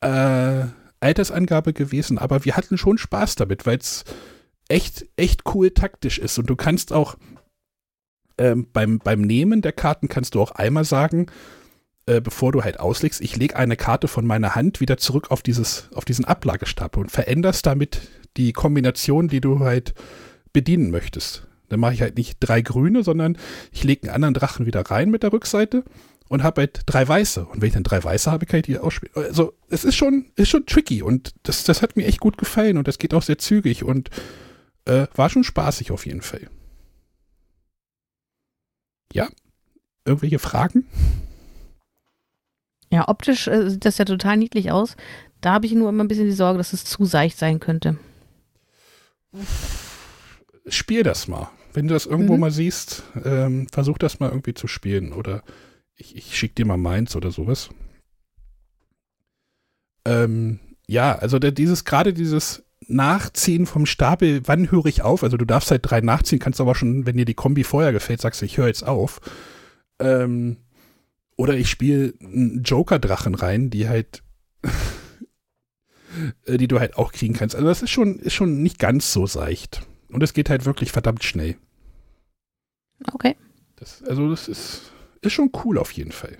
äh, Altersangabe gewesen, aber wir hatten schon Spaß damit, weil es echt, echt cool taktisch ist. Und du kannst auch ähm, beim, beim Nehmen der Karten kannst du auch einmal sagen, äh, bevor du halt auslegst, ich lege eine Karte von meiner Hand wieder zurück auf, dieses, auf diesen Ablagestapel und veränderst damit die Kombination, die du halt bedienen möchtest. Dann mache ich halt nicht drei grüne, sondern ich lege einen anderen Drachen wieder rein mit der Rückseite und habe halt drei weiße. Und wenn ich dann drei weiße habe, kann ich die ausspielen. Also es ist schon, ist schon tricky und das, das hat mir echt gut gefallen und das geht auch sehr zügig und äh, war schon spaßig auf jeden Fall. Ja, irgendwelche Fragen? Ja, optisch äh, sieht das ja total niedlich aus. Da habe ich nur immer ein bisschen die Sorge, dass es zu seicht sein könnte. Spiel das mal. Wenn du das irgendwo mhm. mal siehst, ähm, versuch das mal irgendwie zu spielen oder ich, ich schicke dir mal meins oder sowas. Ähm, ja, also der, dieses, gerade dieses Nachziehen vom Stapel, wann höre ich auf? Also du darfst halt drei nachziehen, kannst aber schon, wenn dir die Kombi vorher gefällt, sagst du, ich höre jetzt auf. Ähm, oder ich spiele einen Joker-Drachen rein, die halt, die du halt auch kriegen kannst. Also das ist schon, ist schon nicht ganz so seicht. Und es geht halt wirklich verdammt schnell. Okay. Das, also das ist, ist schon cool auf jeden Fall.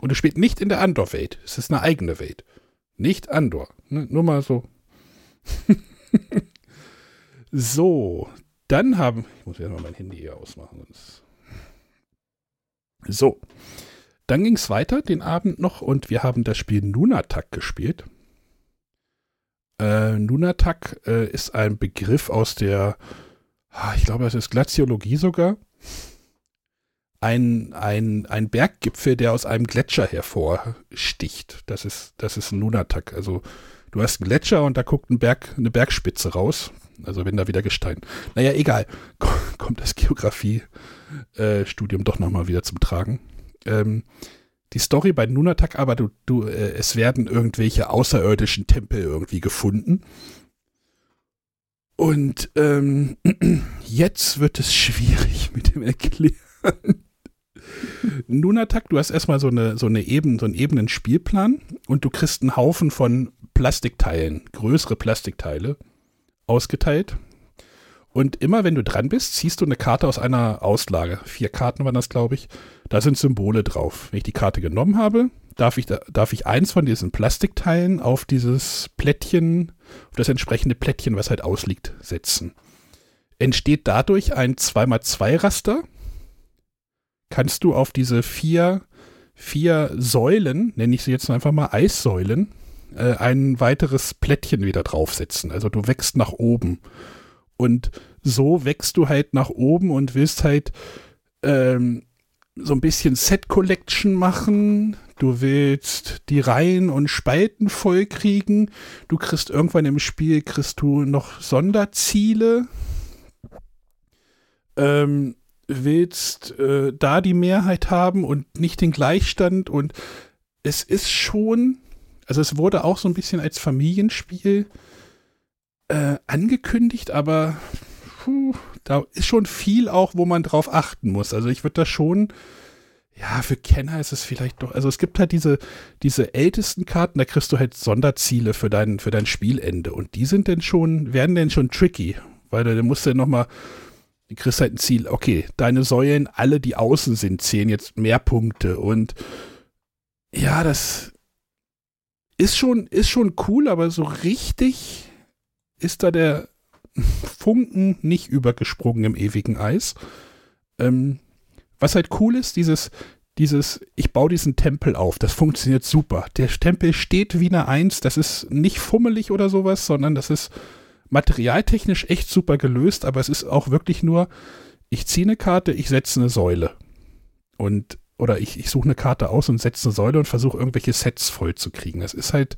Und es spielt nicht in der Andor-Welt. Es ist eine eigene Welt. Nicht Andor. Ne? Nur mal so. so, dann haben. Ich muss ja mal mein Handy hier ausmachen. Sonst. So. Dann ging es weiter den Abend noch und wir haben das Spiel Nunatak gespielt. Äh, Nunatak äh, ist ein Begriff aus der, ah, ich glaube, das ist Glaziologie sogar ein, ein, ein Berggipfel, der aus einem Gletscher hervorsticht. Das ist, das ist ein Nunatak. Also du hast einen Gletscher und da guckt ein Berg, eine Bergspitze raus. Also wenn da wieder Gestein. Naja, egal. Kommt das Geografie-Studium äh, doch nochmal wieder zum Tragen. Ähm, die Story bei Nunatak aber, du, du, äh, es werden irgendwelche außerirdischen Tempel irgendwie gefunden. Und ähm, jetzt wird es schwierig mit dem Erklären. Nunatak, du hast erstmal so eine, so eine Eben, so einen ebenen Spielplan und du kriegst einen Haufen von Plastikteilen, größere Plastikteile ausgeteilt. Und immer wenn du dran bist, ziehst du eine Karte aus einer Auslage. Vier Karten waren das, glaube ich. Da sind Symbole drauf. Wenn ich die Karte genommen habe, darf ich, darf ich eins von diesen Plastikteilen auf dieses Plättchen, auf das entsprechende Plättchen, was halt ausliegt, setzen. Entsteht dadurch ein 2x2-Raster. Kannst du auf diese vier, vier Säulen, nenne ich sie jetzt einfach mal Eissäulen, äh, ein weiteres Plättchen wieder draufsetzen. Also du wächst nach oben. Und so wächst du halt nach oben und willst halt ähm, so ein bisschen Set Collection machen. Du willst die Reihen und Spalten voll kriegen. Du kriegst irgendwann im Spiel kriegst du noch Sonderziele. Ähm, willst äh, da die Mehrheit haben und nicht den Gleichstand und es ist schon, also es wurde auch so ein bisschen als Familienspiel äh, angekündigt, aber puh, da ist schon viel auch, wo man drauf achten muss. Also ich würde da schon, ja, für Kenner ist es vielleicht doch, also es gibt halt diese, diese ältesten Karten, da kriegst du halt Sonderziele für dein, für dein Spielende und die sind denn schon, werden denn schon tricky, weil musst du ja nochmal, du kriegst halt ein Ziel, okay, deine Säulen, alle, die außen sind, zählen jetzt mehr Punkte und ja, das ist schon, ist schon cool, aber so richtig ist da der Funken nicht übergesprungen im ewigen Eis. Ähm, was halt cool ist, dieses, dieses, ich baue diesen Tempel auf, das funktioniert super. Der Tempel steht wie eine Eins, das ist nicht fummelig oder sowas, sondern das ist materialtechnisch echt super gelöst, aber es ist auch wirklich nur, ich ziehe eine Karte, ich setze eine Säule. Und, oder ich, ich suche eine Karte aus und setze eine Säule und versuche irgendwelche Sets voll zu kriegen. Das ist halt,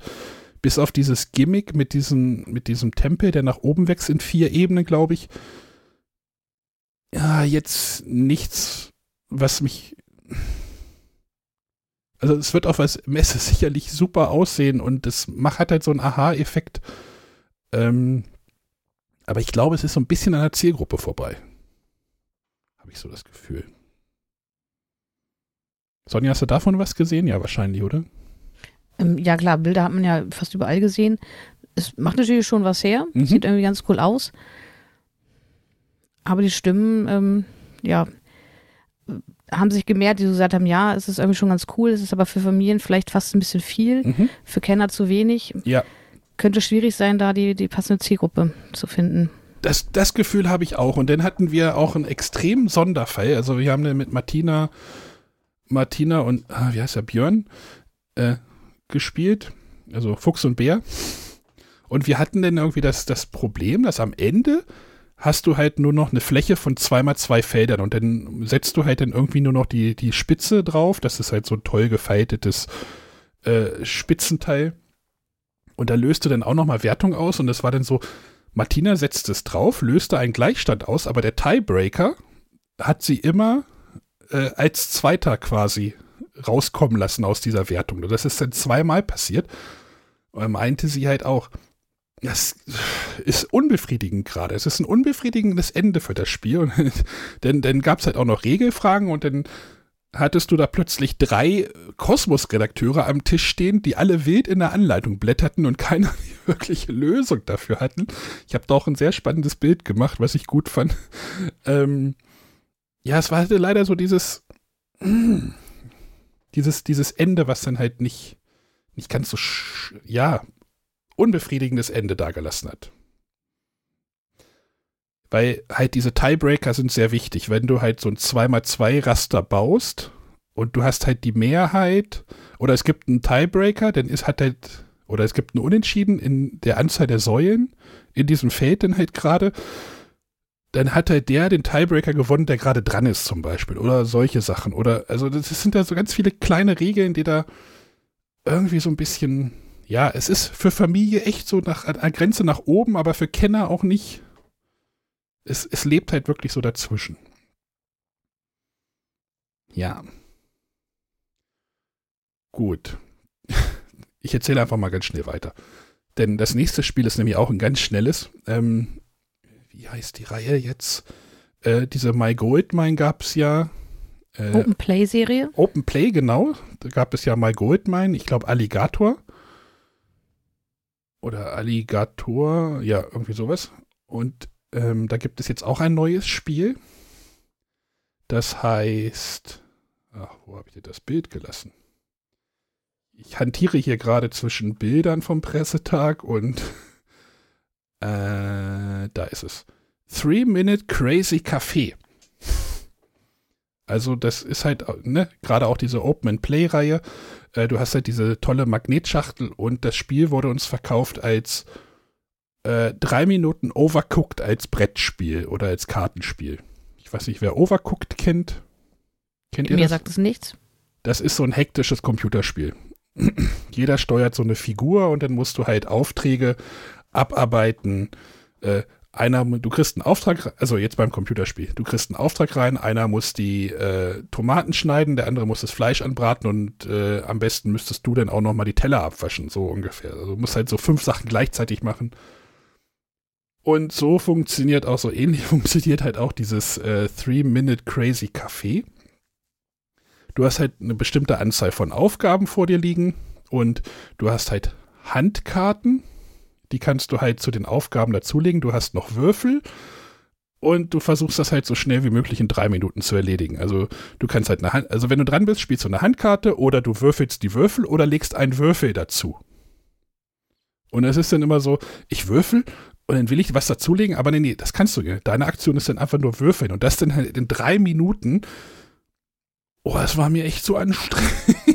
bis auf dieses Gimmick mit diesem, mit diesem Tempel, der nach oben wächst in vier Ebenen, glaube ich, ja, jetzt nichts, was mich. Also es wird auf als Messe sicherlich super aussehen und es macht halt so einen Aha-Effekt. Ähm, aber ich glaube, es ist so ein bisschen an der Zielgruppe vorbei. Habe ich so das Gefühl. Sonja, hast du davon was gesehen? Ja, wahrscheinlich, oder? Ähm, ja klar, Bilder hat man ja fast überall gesehen. Es macht natürlich schon was her. Mhm. Sieht irgendwie ganz cool aus. Aber die Stimmen, ähm, ja, haben sich gemerkt, die so gesagt haben, ja, es ist irgendwie schon ganz cool, es ist aber für Familien vielleicht fast ein bisschen viel, Mhm. für Kenner zu wenig. Ja, Könnte schwierig sein, da die, die passende Zielgruppe zu finden. das, das Gefühl habe ich auch. Und dann hatten wir auch einen extremen Sonderfall. Also wir haben dann mit Martina, Martina und, ah, wie heißt der, Björn, äh, gespielt. Also Fuchs und Bär. Und wir hatten dann irgendwie das, das Problem, dass am Ende hast du halt nur noch eine Fläche von zweimal zwei Feldern und dann setzt du halt dann irgendwie nur noch die, die Spitze drauf. Das ist halt so ein toll gefaltetes äh, Spitzenteil. Und da löste dann auch nochmal Wertung aus und das war dann so, Martina setzt es drauf, löste einen Gleichstand aus, aber der Tiebreaker hat sie immer äh, als Zweiter quasi rauskommen lassen aus dieser Wertung. Das ist dann zweimal passiert. Und meinte sie halt auch, das ist unbefriedigend gerade. Es ist ein unbefriedigendes Ende für das Spiel. Und denn dann gab es halt auch noch Regelfragen und dann hattest du da plötzlich drei Kosmos-Redakteure am Tisch stehen, die alle wild in der Anleitung blätterten und keine wirkliche Lösung dafür hatten. Ich habe da auch ein sehr spannendes Bild gemacht, was ich gut fand. Ähm, ja, es war halt leider so dieses, dieses, dieses Ende, was dann halt nicht, nicht ganz so, ja, unbefriedigendes Ende dagelassen hat. Weil halt diese Tiebreaker sind sehr wichtig. Wenn du halt so ein 2x2 Raster baust und du hast halt die Mehrheit oder es gibt einen Tiebreaker, dann ist hat halt, oder es gibt einen Unentschieden in der Anzahl der Säulen in diesem Feld dann halt gerade, dann hat halt der den Tiebreaker gewonnen, der gerade dran ist zum Beispiel oder solche Sachen. Oder, also das sind ja so ganz viele kleine Regeln, die da irgendwie so ein bisschen, ja, es ist für Familie echt so nach, an Grenze nach oben, aber für Kenner auch nicht. Es, es lebt halt wirklich so dazwischen. Ja. Gut. Ich erzähle einfach mal ganz schnell weiter. Denn das nächste Spiel ist nämlich auch ein ganz schnelles. Ähm, wie heißt die Reihe jetzt? Äh, diese My Goldmine gab es ja. Äh, Open Play Serie? Open Play, genau. Da gab es ja My Goldmine, ich glaube Alligator. Oder Alligator, ja, irgendwie sowas. Und ähm, da gibt es jetzt auch ein neues Spiel. Das heißt, ach, wo habe ich dir das Bild gelassen? Ich hantiere hier gerade zwischen Bildern vom Pressetag und äh, da ist es. Three Minute Crazy Café. Also das ist halt, ne, gerade auch diese Open-and-Play-Reihe. Äh, du hast halt diese tolle Magnetschachtel und das Spiel wurde uns verkauft als äh, drei Minuten Overcooked als Brettspiel oder als Kartenspiel. Ich weiß nicht, wer Overcooked kennt. Kennt ihr Mir das? sagt es nichts. Das ist so ein hektisches Computerspiel. Jeder steuert so eine Figur und dann musst du halt Aufträge abarbeiten. Äh, einer, du kriegst einen Auftrag, also jetzt beim Computerspiel, du kriegst einen Auftrag rein, einer muss die äh, Tomaten schneiden, der andere muss das Fleisch anbraten und äh, am besten müsstest du dann auch nochmal die Teller abwaschen, so ungefähr. Also du musst halt so fünf Sachen gleichzeitig machen. Und so funktioniert auch, so ähnlich funktioniert halt auch dieses äh, Three-Minute Crazy Café. Du hast halt eine bestimmte Anzahl von Aufgaben vor dir liegen und du hast halt Handkarten, die kannst du halt zu den Aufgaben dazulegen. Du hast noch Würfel und du versuchst das halt so schnell wie möglich in drei Minuten zu erledigen. Also du kannst halt eine Hand, also wenn du dran bist, spielst du eine Handkarte oder du würfelst die Würfel oder legst einen Würfel dazu. Und es ist dann immer so, ich würfel und dann will ich was dazulegen, aber nee, nee, das kannst du nicht. Deine Aktion ist dann einfach nur würfeln und das dann halt in drei Minuten. Oh, das war mir echt so anstrengend.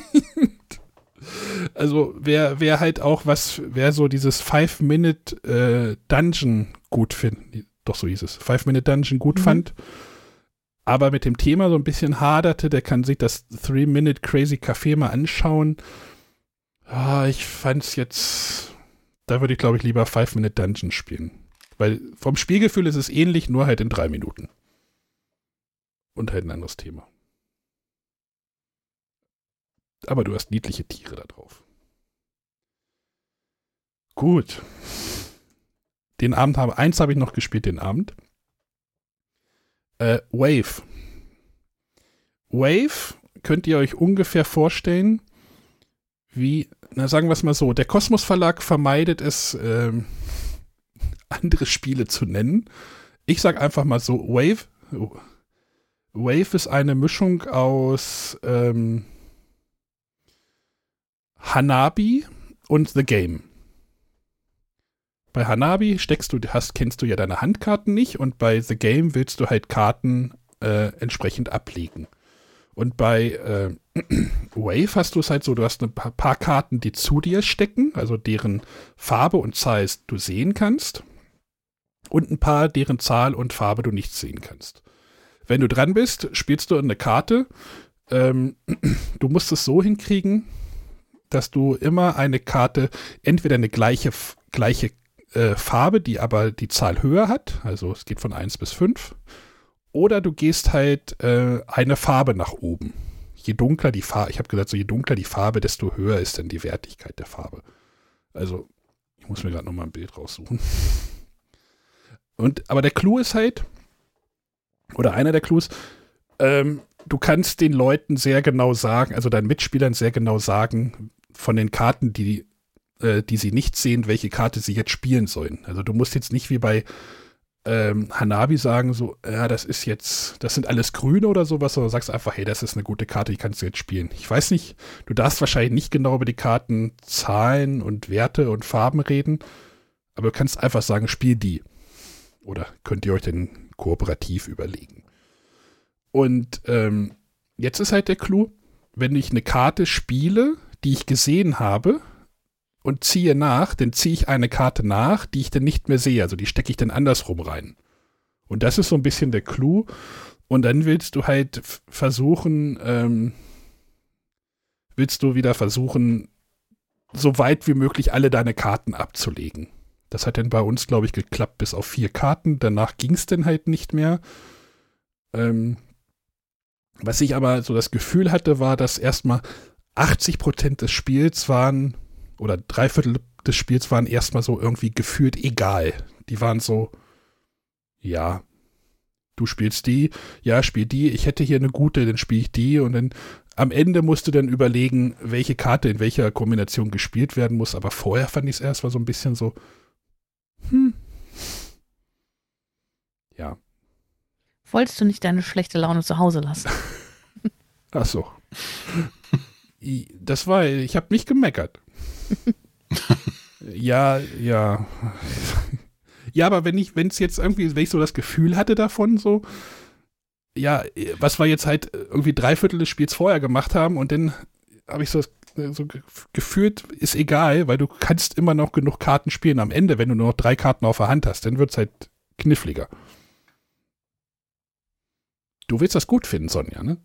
Also wer, wer halt auch was, wer so dieses Five-Minute-Dungeon äh, gut findet, doch so hieß es, Five-Minute-Dungeon gut mhm. fand, aber mit dem Thema so ein bisschen haderte, der kann sich das Three-Minute Crazy Café mal anschauen. Ah, ich fand's jetzt, da würde ich glaube ich lieber Five-Minute-Dungeon spielen. Weil vom Spielgefühl ist es ähnlich, nur halt in drei Minuten. Und halt ein anderes Thema. Aber du hast niedliche Tiere da drauf. Gut. Den Abend habe, eins habe ich noch gespielt, den Abend. Äh, Wave. Wave könnt ihr euch ungefähr vorstellen, wie, na sagen wir es mal so, der Kosmos Verlag vermeidet es, ähm, andere Spiele zu nennen. Ich sage einfach mal so, Wave, Wave ist eine Mischung aus ähm, Hanabi und The Game. Bei Hanabi steckst du, hast, kennst du ja deine Handkarten nicht und bei The Game willst du halt Karten äh, entsprechend ablegen. Und bei äh, Wave hast du es halt so, du hast ein paar, paar, Karten, die zu dir stecken, also deren Farbe und Zahl du sehen kannst. Und ein paar, deren Zahl und Farbe du nicht sehen kannst. Wenn du dran bist, spielst du eine Karte. Ähm, du musst es so hinkriegen, dass du immer eine Karte, entweder eine gleiche, gleiche äh, Farbe, die aber die Zahl höher hat, also es geht von 1 bis 5, oder du gehst halt äh, eine Farbe nach oben. Je dunkler die Farbe, ich habe gesagt, so je dunkler die Farbe, desto höher ist dann die Wertigkeit der Farbe. Also, ich muss mir gerade nochmal ein Bild raussuchen. Und, aber der Clou ist halt, oder einer der Clues, ähm, du kannst den Leuten sehr genau sagen, also deinen Mitspielern sehr genau sagen, von den Karten, die, äh, die sie nicht sehen, welche Karte sie jetzt spielen sollen. Also du musst jetzt nicht wie bei ähm, Hanabi sagen, so, ja, das ist jetzt, das sind alles Grüne oder sowas, sondern sagst einfach, hey, das ist eine gute Karte, die kannst du jetzt spielen. Ich weiß nicht, du darfst wahrscheinlich nicht genau über die Karten Zahlen und Werte und Farben reden, aber du kannst einfach sagen, spiel die. Oder könnt ihr euch denn kooperativ überlegen. Und ähm, jetzt ist halt der Clou, wenn ich eine Karte spiele, die ich gesehen habe und ziehe nach, dann ziehe ich eine Karte nach, die ich dann nicht mehr sehe. Also die stecke ich dann andersrum rein. Und das ist so ein bisschen der Clou. Und dann willst du halt versuchen, ähm, willst du wieder versuchen, so weit wie möglich alle deine Karten abzulegen. Das hat dann bei uns, glaube ich, geklappt bis auf vier Karten. Danach ging es dann halt nicht mehr. Ähm, was ich aber so das Gefühl hatte, war, dass erstmal 80 Prozent des Spiels waren, oder drei Viertel des Spiels waren erstmal so irgendwie gefühlt egal. Die waren so, ja, du spielst die, ja, spiel die, ich hätte hier eine gute, dann spiele ich die und dann am Ende musst du dann überlegen, welche Karte in welcher Kombination gespielt werden muss, aber vorher fand ich es erst mal so ein bisschen so, hm. Ja. Wolltest du nicht deine schlechte Laune zu Hause lassen? Ach so. Das war, ich habe nicht gemeckert. Ja, ja. Ja, aber wenn ich, wenn es jetzt irgendwie, wenn ich so das Gefühl hatte davon, so, ja, was wir jetzt halt irgendwie drei Viertel des Spiels vorher gemacht haben und dann habe ich so, so gefühlt, ist egal, weil du kannst immer noch genug Karten spielen. Am Ende, wenn du nur noch drei Karten auf der Hand hast, dann wird es halt kniffliger. Du willst das gut finden, Sonja, ne?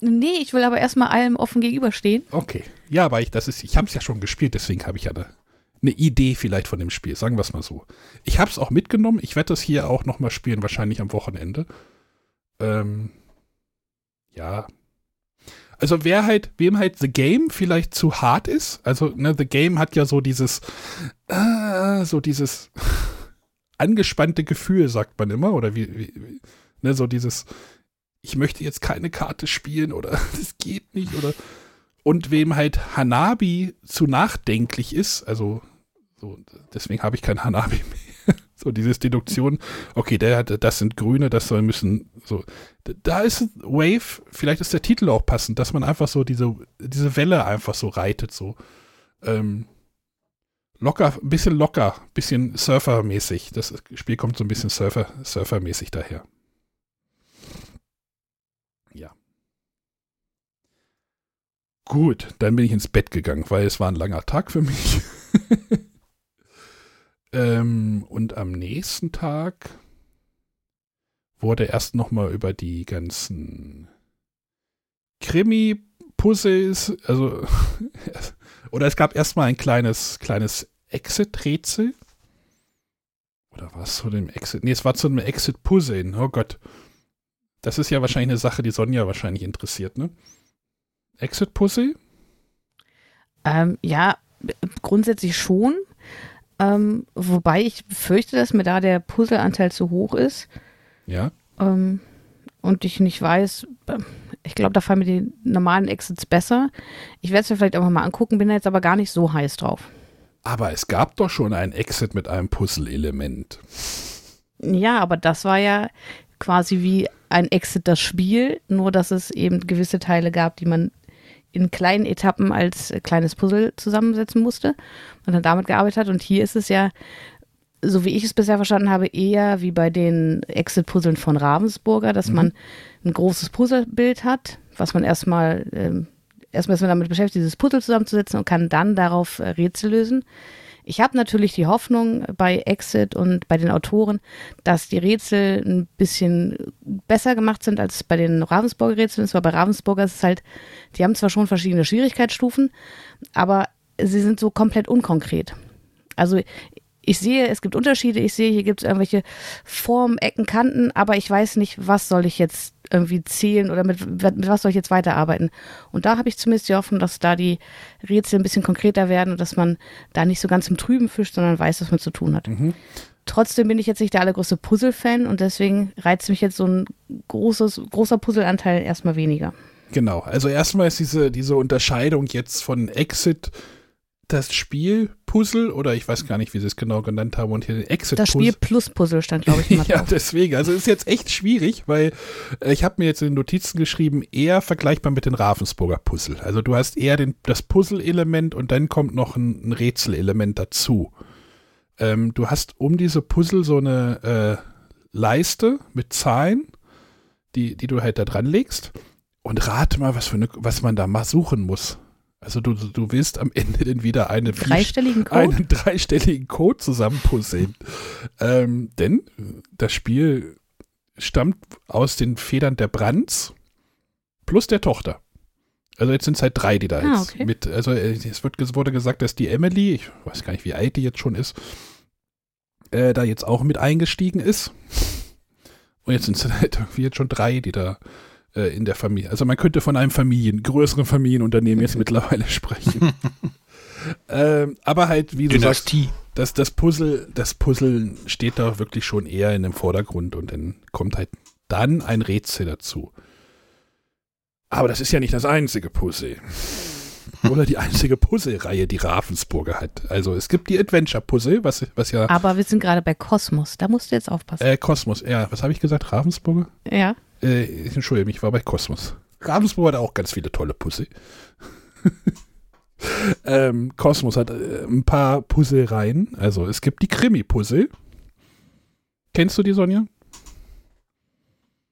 Nee, ich will aber erstmal allem offen gegenüberstehen. Okay. Ja, aber ich, das ist, ich habe es ja schon gespielt, deswegen habe ich ja eine, eine Idee vielleicht von dem Spiel, sagen wir es mal so. Ich habe es auch mitgenommen, ich werde das hier auch nochmal spielen, wahrscheinlich am Wochenende. Ähm, ja. Also wer halt, wem halt The Game vielleicht zu hart ist, also ne, The Game hat ja so dieses, äh, so dieses angespannte Gefühl, sagt man immer, oder wie, wie ne, so dieses, ich möchte jetzt keine Karte spielen oder das geht nicht oder und wem halt Hanabi zu nachdenklich ist, also so, deswegen habe ich kein Hanabi mehr. so dieses Deduktion, okay, der hat, das sind Grüne, das soll müssen, so. Da ist Wave, vielleicht ist der Titel auch passend, dass man einfach so diese, diese Welle einfach so reitet, so. Ähm, locker, ein bisschen locker, ein bisschen Surfer-mäßig. Das Spiel kommt so ein bisschen Surfer, Surfer-mäßig daher. Gut, dann bin ich ins Bett gegangen, weil es war ein langer Tag für mich. ähm, und am nächsten Tag wurde erst nochmal über die ganzen Krimi-Puzzles, also, oder es gab erstmal ein kleines, kleines Exit-Rätsel. Oder war es zu dem Exit? Nee, es war zu einem Exit-Puzzle. Oh Gott. Das ist ja wahrscheinlich eine Sache, die Sonja wahrscheinlich interessiert, ne? Exit-Puzzle? Ähm, ja, grundsätzlich schon. Ähm, wobei ich fürchte, dass mir da der Puzzleanteil zu hoch ist. Ja. Ähm, und ich nicht weiß, ich glaube, da fallen mir die normalen Exits besser. Ich werde es mir vielleicht einfach mal angucken, bin jetzt aber gar nicht so heiß drauf. Aber es gab doch schon ein Exit mit einem Puzzle-Element. Ja, aber das war ja quasi wie ein Exit das Spiel, nur dass es eben gewisse Teile gab, die man in kleinen Etappen als kleines Puzzle zusammensetzen musste und dann damit gearbeitet hat. Und hier ist es ja, so wie ich es bisher verstanden habe, eher wie bei den Exit-Puzzeln von Ravensburger, dass mhm. man ein großes Puzzlebild hat, was man erstmal, ähm, erstmal ist man damit beschäftigt, dieses Puzzle zusammenzusetzen und kann dann darauf äh, Rätsel lösen. Ich habe natürlich die Hoffnung bei Exit und bei den Autoren, dass die Rätsel ein bisschen besser gemacht sind als bei den Ravensburger Rätseln. Es war bei Ravensburger ist es halt, die haben zwar schon verschiedene Schwierigkeitsstufen, aber sie sind so komplett unkonkret. Also ich sehe, es gibt Unterschiede. Ich sehe, hier gibt es irgendwelche Formen, Ecken, Kanten, aber ich weiß nicht, was soll ich jetzt irgendwie zählen oder mit, mit was soll ich jetzt weiterarbeiten. Und da habe ich zumindest die Hoffnung, dass da die Rätsel ein bisschen konkreter werden und dass man da nicht so ganz im Trüben fischt, sondern weiß, was man zu tun hat. Mhm. Trotzdem bin ich jetzt nicht der allergrößte Puzzle-Fan und deswegen reizt mich jetzt so ein großes, großer Puzzle-Anteil erstmal weniger. Genau, also erstmal ist diese, diese Unterscheidung jetzt von Exit das Spiel Puzzle oder ich weiß gar nicht, wie sie es genau genannt haben und hier den Exit Puzzle. Das Spiel plus Puzzle stand, glaube ich, immer Ja, deswegen. Also ist jetzt echt schwierig, weil äh, ich habe mir jetzt in den Notizen geschrieben, eher vergleichbar mit den Ravensburger Puzzle. Also du hast eher den, das Puzzle-Element und dann kommt noch ein, ein Rätsel-Element dazu. Ähm, du hast um diese Puzzle so eine äh, Leiste mit Zahlen, die, die du halt da dran legst. Und rate mal, was, für eine, was man da mal suchen muss. Also du, du willst am Ende denn wieder eine dreistelligen Code? einen dreistelligen Code zusammenpuzzeln. ähm, denn das Spiel stammt aus den Federn der Brands plus der Tochter. Also jetzt sind es halt drei, die da ah, jetzt okay. mit, also äh, es wird, wurde gesagt, dass die Emily, ich weiß gar nicht, wie alt die jetzt schon ist, äh, da jetzt auch mit eingestiegen ist. Und jetzt sind es halt irgendwie jetzt schon drei, die da äh, in der Familie. Also man könnte von einem Familien, größeren Familienunternehmen jetzt mittlerweile sprechen. ähm, aber halt, wie du Dynastie. sagst. das, das Puzzle, das Puzzle steht da wirklich schon eher in dem Vordergrund und dann kommt halt dann ein Rätsel dazu. Aber das ist ja nicht das einzige Puzzle. Oder die einzige Puzzle-Reihe, die Ravensburger hat. Also es gibt die Adventure-Puzzle, was, was ja. Aber wir sind gerade bei Kosmos, da musst du jetzt aufpassen. Äh, Kosmos, ja, was habe ich gesagt? Ravensburger? ja. Äh, ich entschuldige mich, ich war bei Kosmos. Ravensburg hat auch ganz viele tolle Puzzle. ähm, Kosmos hat äh, ein paar Puzzlereien. Also es gibt die Krimi-Puzzle. Kennst du die, Sonja?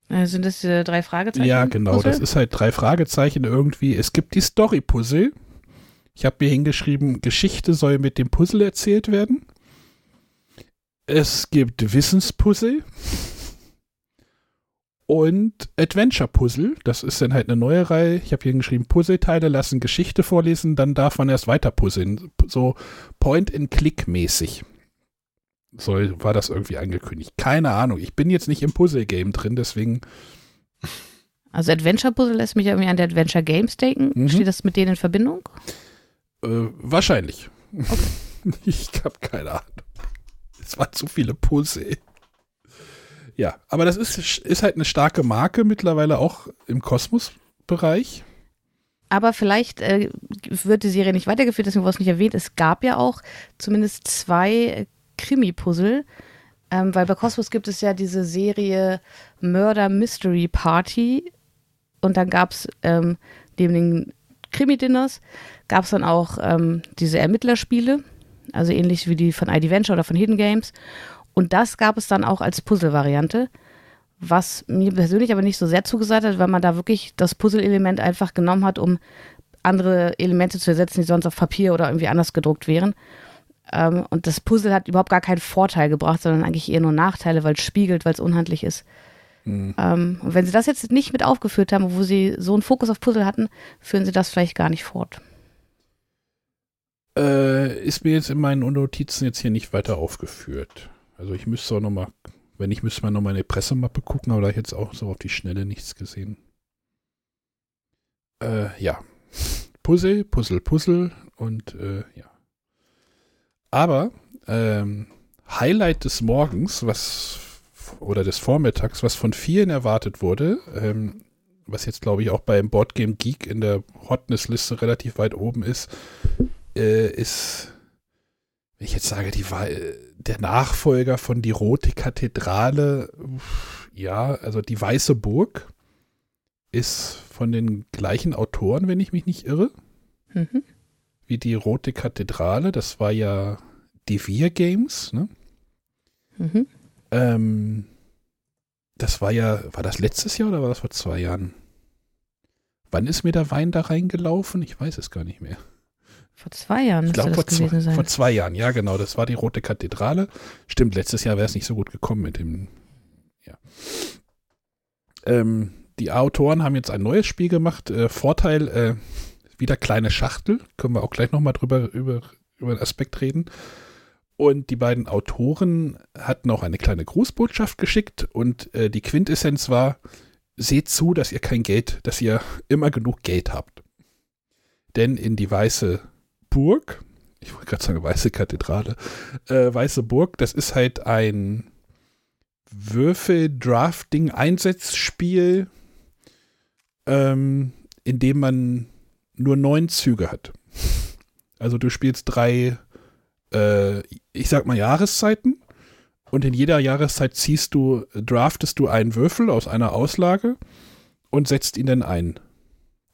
Äh, sind das diese drei Fragezeichen? Ja, genau. Puzzle? Das ist halt drei Fragezeichen irgendwie. Es gibt die Story-Puzzle. Ich habe mir hingeschrieben, Geschichte soll mit dem Puzzle erzählt werden. Es gibt Wissenspuzzle. Und Adventure Puzzle, das ist dann halt eine neue Reihe. Ich habe hier geschrieben, Puzzleteile lassen Geschichte vorlesen, dann darf man erst weiter puzzeln. So Point-and-Click-mäßig. Soll, war das irgendwie angekündigt. Keine Ahnung. Ich bin jetzt nicht im Puzzle-Game drin, deswegen. Also Adventure Puzzle lässt mich irgendwie an der Adventure Games denken. Mhm. Steht das mit denen in Verbindung? Äh, wahrscheinlich. ich habe keine Ahnung. Es waren zu viele Puzzle. Ja, aber das ist, ist halt eine starke Marke mittlerweile auch im Kosmos-Bereich. Aber vielleicht äh, wird die Serie nicht weitergeführt, deswegen wurde es nicht erwähnt. Es gab ja auch zumindest zwei Krimi-Puzzle, ähm, weil bei Cosmos gibt es ja diese Serie Murder Mystery Party und dann gab es ähm, neben den Krimi-Dinners gab es dann auch ähm, diese Ermittlerspiele, also ähnlich wie die von ID Venture oder von Hidden Games. Und das gab es dann auch als Puzzle-Variante, was mir persönlich aber nicht so sehr zugesagt hat, weil man da wirklich das Puzzle-Element einfach genommen hat, um andere Elemente zu ersetzen, die sonst auf Papier oder irgendwie anders gedruckt wären. Ähm, und das Puzzle hat überhaupt gar keinen Vorteil gebracht, sondern eigentlich eher nur Nachteile, weil es spiegelt, weil es unhandlich ist. Mhm. Ähm, und wenn sie das jetzt nicht mit aufgeführt haben, wo sie so einen Fokus auf Puzzle hatten, führen sie das vielleicht gar nicht fort. Äh, ist mir jetzt in meinen Notizen jetzt hier nicht weiter aufgeführt. Also ich müsste auch nochmal, wenn ich müsste mal nochmal in die Pressemappe gucken, aber da ich jetzt auch so auf die Schnelle nichts gesehen. Äh, ja. Puzzle, Puzzle, Puzzle und äh, ja. Aber ähm, Highlight des Morgens, was oder des Vormittags, was von vielen erwartet wurde, ähm, was jetzt glaube ich auch beim Boardgame Geek in der Hotness-Liste relativ weit oben ist, äh, ist, wenn ich jetzt sage, die war der Nachfolger von Die Rote Kathedrale, ja, also die Weiße Burg ist von den gleichen Autoren, wenn ich mich nicht irre, Mhm. wie die Rote Kathedrale. Das war ja Devir Games, ne? Mhm. Ähm, das war ja, war das letztes Jahr oder war das vor zwei Jahren? Wann ist mir der Wein da reingelaufen? Ich weiß es gar nicht mehr. Vor zwei Jahren Ich glaube das vor, gewesen zwei- sein. vor zwei Jahren, ja genau, das war die Rote Kathedrale. Stimmt, letztes Jahr wäre es nicht so gut gekommen mit dem, ja. Ähm, die Autoren haben jetzt ein neues Spiel gemacht. Äh, Vorteil, äh, wieder kleine Schachtel. Können wir auch gleich nochmal drüber über, über den Aspekt reden. Und die beiden Autoren hatten auch eine kleine Grußbotschaft geschickt und äh, die Quintessenz war, seht zu, dass ihr kein Geld, dass ihr immer genug Geld habt. Denn in die Weiße Burg, ich wollte gerade sagen Weiße Kathedrale, äh, Weiße Burg, das ist halt ein Würfel-Drafting-Einsatzspiel, ähm, in dem man nur neun Züge hat. Also du spielst drei, äh, ich sag mal Jahreszeiten und in jeder Jahreszeit ziehst du, draftest du einen Würfel aus einer Auslage und setzt ihn dann ein.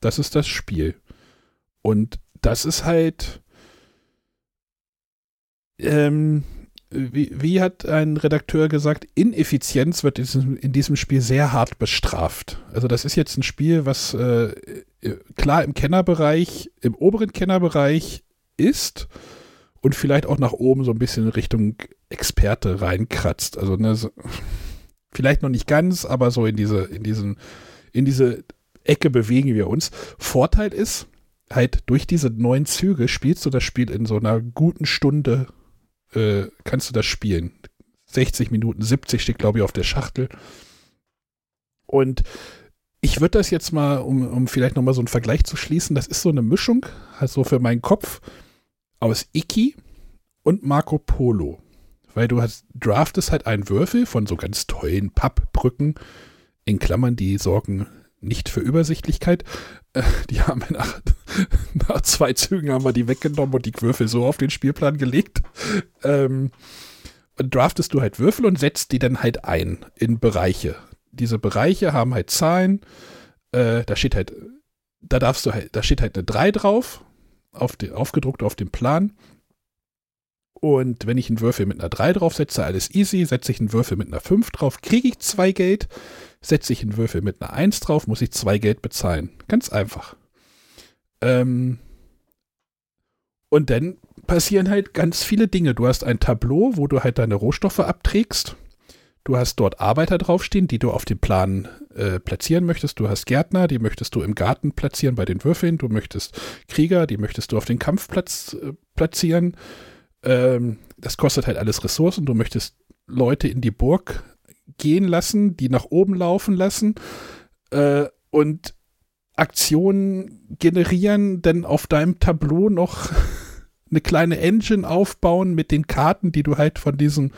Das ist das Spiel. Und das ist halt, ähm, wie, wie hat ein Redakteur gesagt, Ineffizienz wird in diesem, in diesem Spiel sehr hart bestraft. Also das ist jetzt ein Spiel, was äh, äh, klar im Kennerbereich, im oberen Kennerbereich ist und vielleicht auch nach oben so ein bisschen Richtung Experte reinkratzt. Also ne, so, vielleicht noch nicht ganz, aber so in diese, in diesen, in diese Ecke bewegen wir uns. Vorteil ist, halt durch diese neun Züge spielst du das Spiel in so einer guten Stunde, äh, kannst du das spielen. 60 Minuten, 70 steht, glaube ich, auf der Schachtel. Und ich würde das jetzt mal, um, um vielleicht nochmal so einen Vergleich zu schließen, das ist so eine Mischung, also für meinen Kopf, aus Iki und Marco Polo. Weil du hast, draftest halt einen Würfel von so ganz tollen Pappbrücken, in Klammern, die sorgen nicht für Übersichtlichkeit. Die haben wir nach, nach zwei Zügen haben wir die weggenommen und die Würfel so auf den Spielplan gelegt. Ähm, draftest du halt Würfel und setzt die dann halt ein in Bereiche. Diese Bereiche haben halt Zahlen. Äh, da steht halt, da darfst du halt, da steht halt eine 3 drauf, auf die, aufgedruckt auf dem Plan. Und wenn ich einen Würfel mit einer 3 draufsetze, alles easy. Setze ich einen Würfel mit einer 5 drauf, kriege ich zwei Geld. Setze ich einen Würfel mit einer 1 drauf, muss ich zwei Geld bezahlen. Ganz einfach. Ähm und dann passieren halt ganz viele Dinge. Du hast ein Tableau, wo du halt deine Rohstoffe abträgst. Du hast dort Arbeiter draufstehen, die du auf dem Plan äh, platzieren möchtest. Du hast Gärtner, die möchtest du im Garten platzieren bei den Würfeln. Du möchtest Krieger, die möchtest du auf den Kampfplatz äh, platzieren ähm, das kostet halt alles Ressourcen. Du möchtest Leute in die Burg gehen lassen, die nach oben laufen lassen äh, und Aktionen generieren, dann auf deinem Tableau noch eine kleine Engine aufbauen mit den Karten, die du halt von diesem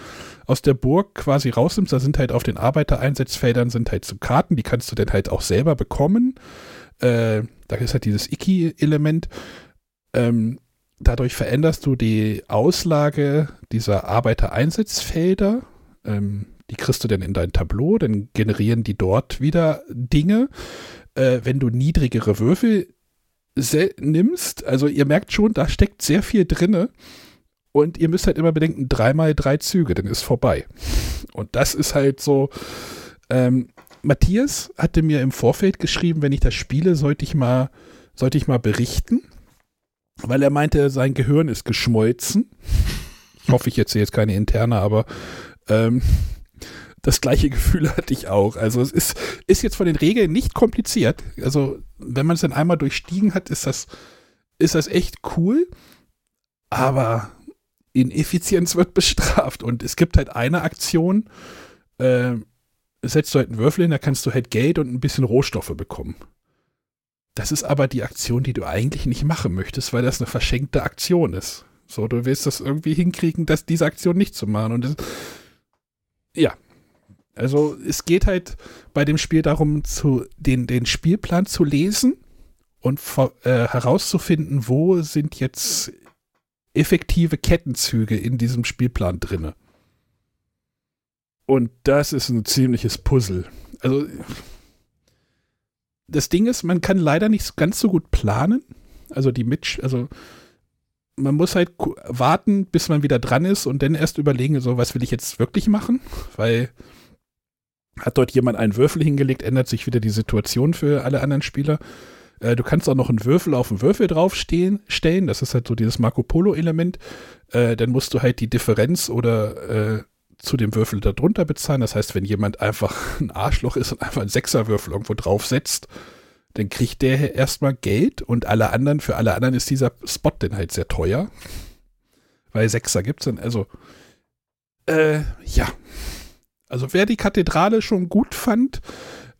aus der Burg quasi rausnimmst. Da sind halt auf den Arbeitereinsatzfeldern sind halt so Karten, die kannst du dann halt auch selber bekommen. Äh, da ist halt dieses Iki-Element. Ähm, dadurch veränderst du die Auslage dieser Arbeitereinsatzfelder. Ähm, die kriegst du dann in dein Tableau, dann generieren die dort wieder Dinge. Äh, wenn du niedrigere Würfel nimmst, also ihr merkt schon, da steckt sehr viel drinne. Und ihr müsst halt immer bedenken, dreimal drei Züge, dann ist vorbei. Und das ist halt so. Ähm, Matthias hatte mir im Vorfeld geschrieben, wenn ich das spiele, sollte ich mal, sollte ich mal berichten weil er meinte, sein Gehirn ist geschmolzen. Ich hoffe, ich erzähle jetzt keine interne, aber ähm, das gleiche Gefühl hatte ich auch. Also es ist, ist jetzt von den Regeln nicht kompliziert. Also wenn man es dann einmal durchstiegen hat, ist das, ist das echt cool. Aber Ineffizienz wird bestraft. Und es gibt halt eine Aktion, äh, setzt du halt einen Würfel hin, da kannst du halt Geld und ein bisschen Rohstoffe bekommen. Das ist aber die Aktion, die du eigentlich nicht machen möchtest, weil das eine verschenkte Aktion ist. So, du willst das irgendwie hinkriegen, dass diese Aktion nicht zu machen. Und das, ja. Also es geht halt bei dem Spiel darum, zu, den, den Spielplan zu lesen und äh, herauszufinden, wo sind jetzt effektive Kettenzüge in diesem Spielplan drinne. Und das ist ein ziemliches Puzzle. Also das Ding ist, man kann leider nicht ganz so gut planen. Also die Mitch, also man muss halt warten, bis man wieder dran ist und dann erst überlegen, so was will ich jetzt wirklich machen, weil hat dort jemand einen Würfel hingelegt, ändert sich wieder die Situation für alle anderen Spieler. Äh, du kannst auch noch einen Würfel auf einen Würfel draufstehen, stellen, das ist halt so dieses Marco Polo Element. Äh, dann musst du halt die Differenz oder äh, zu dem Würfel darunter bezahlen. Das heißt, wenn jemand einfach ein Arschloch ist und einfach einen Sechserwürfel irgendwo draufsetzt, dann kriegt der erstmal Geld und alle anderen, für alle anderen ist dieser Spot dann halt sehr teuer. Weil Sechser gibt es dann, also, äh, ja. Also wer die Kathedrale schon gut fand,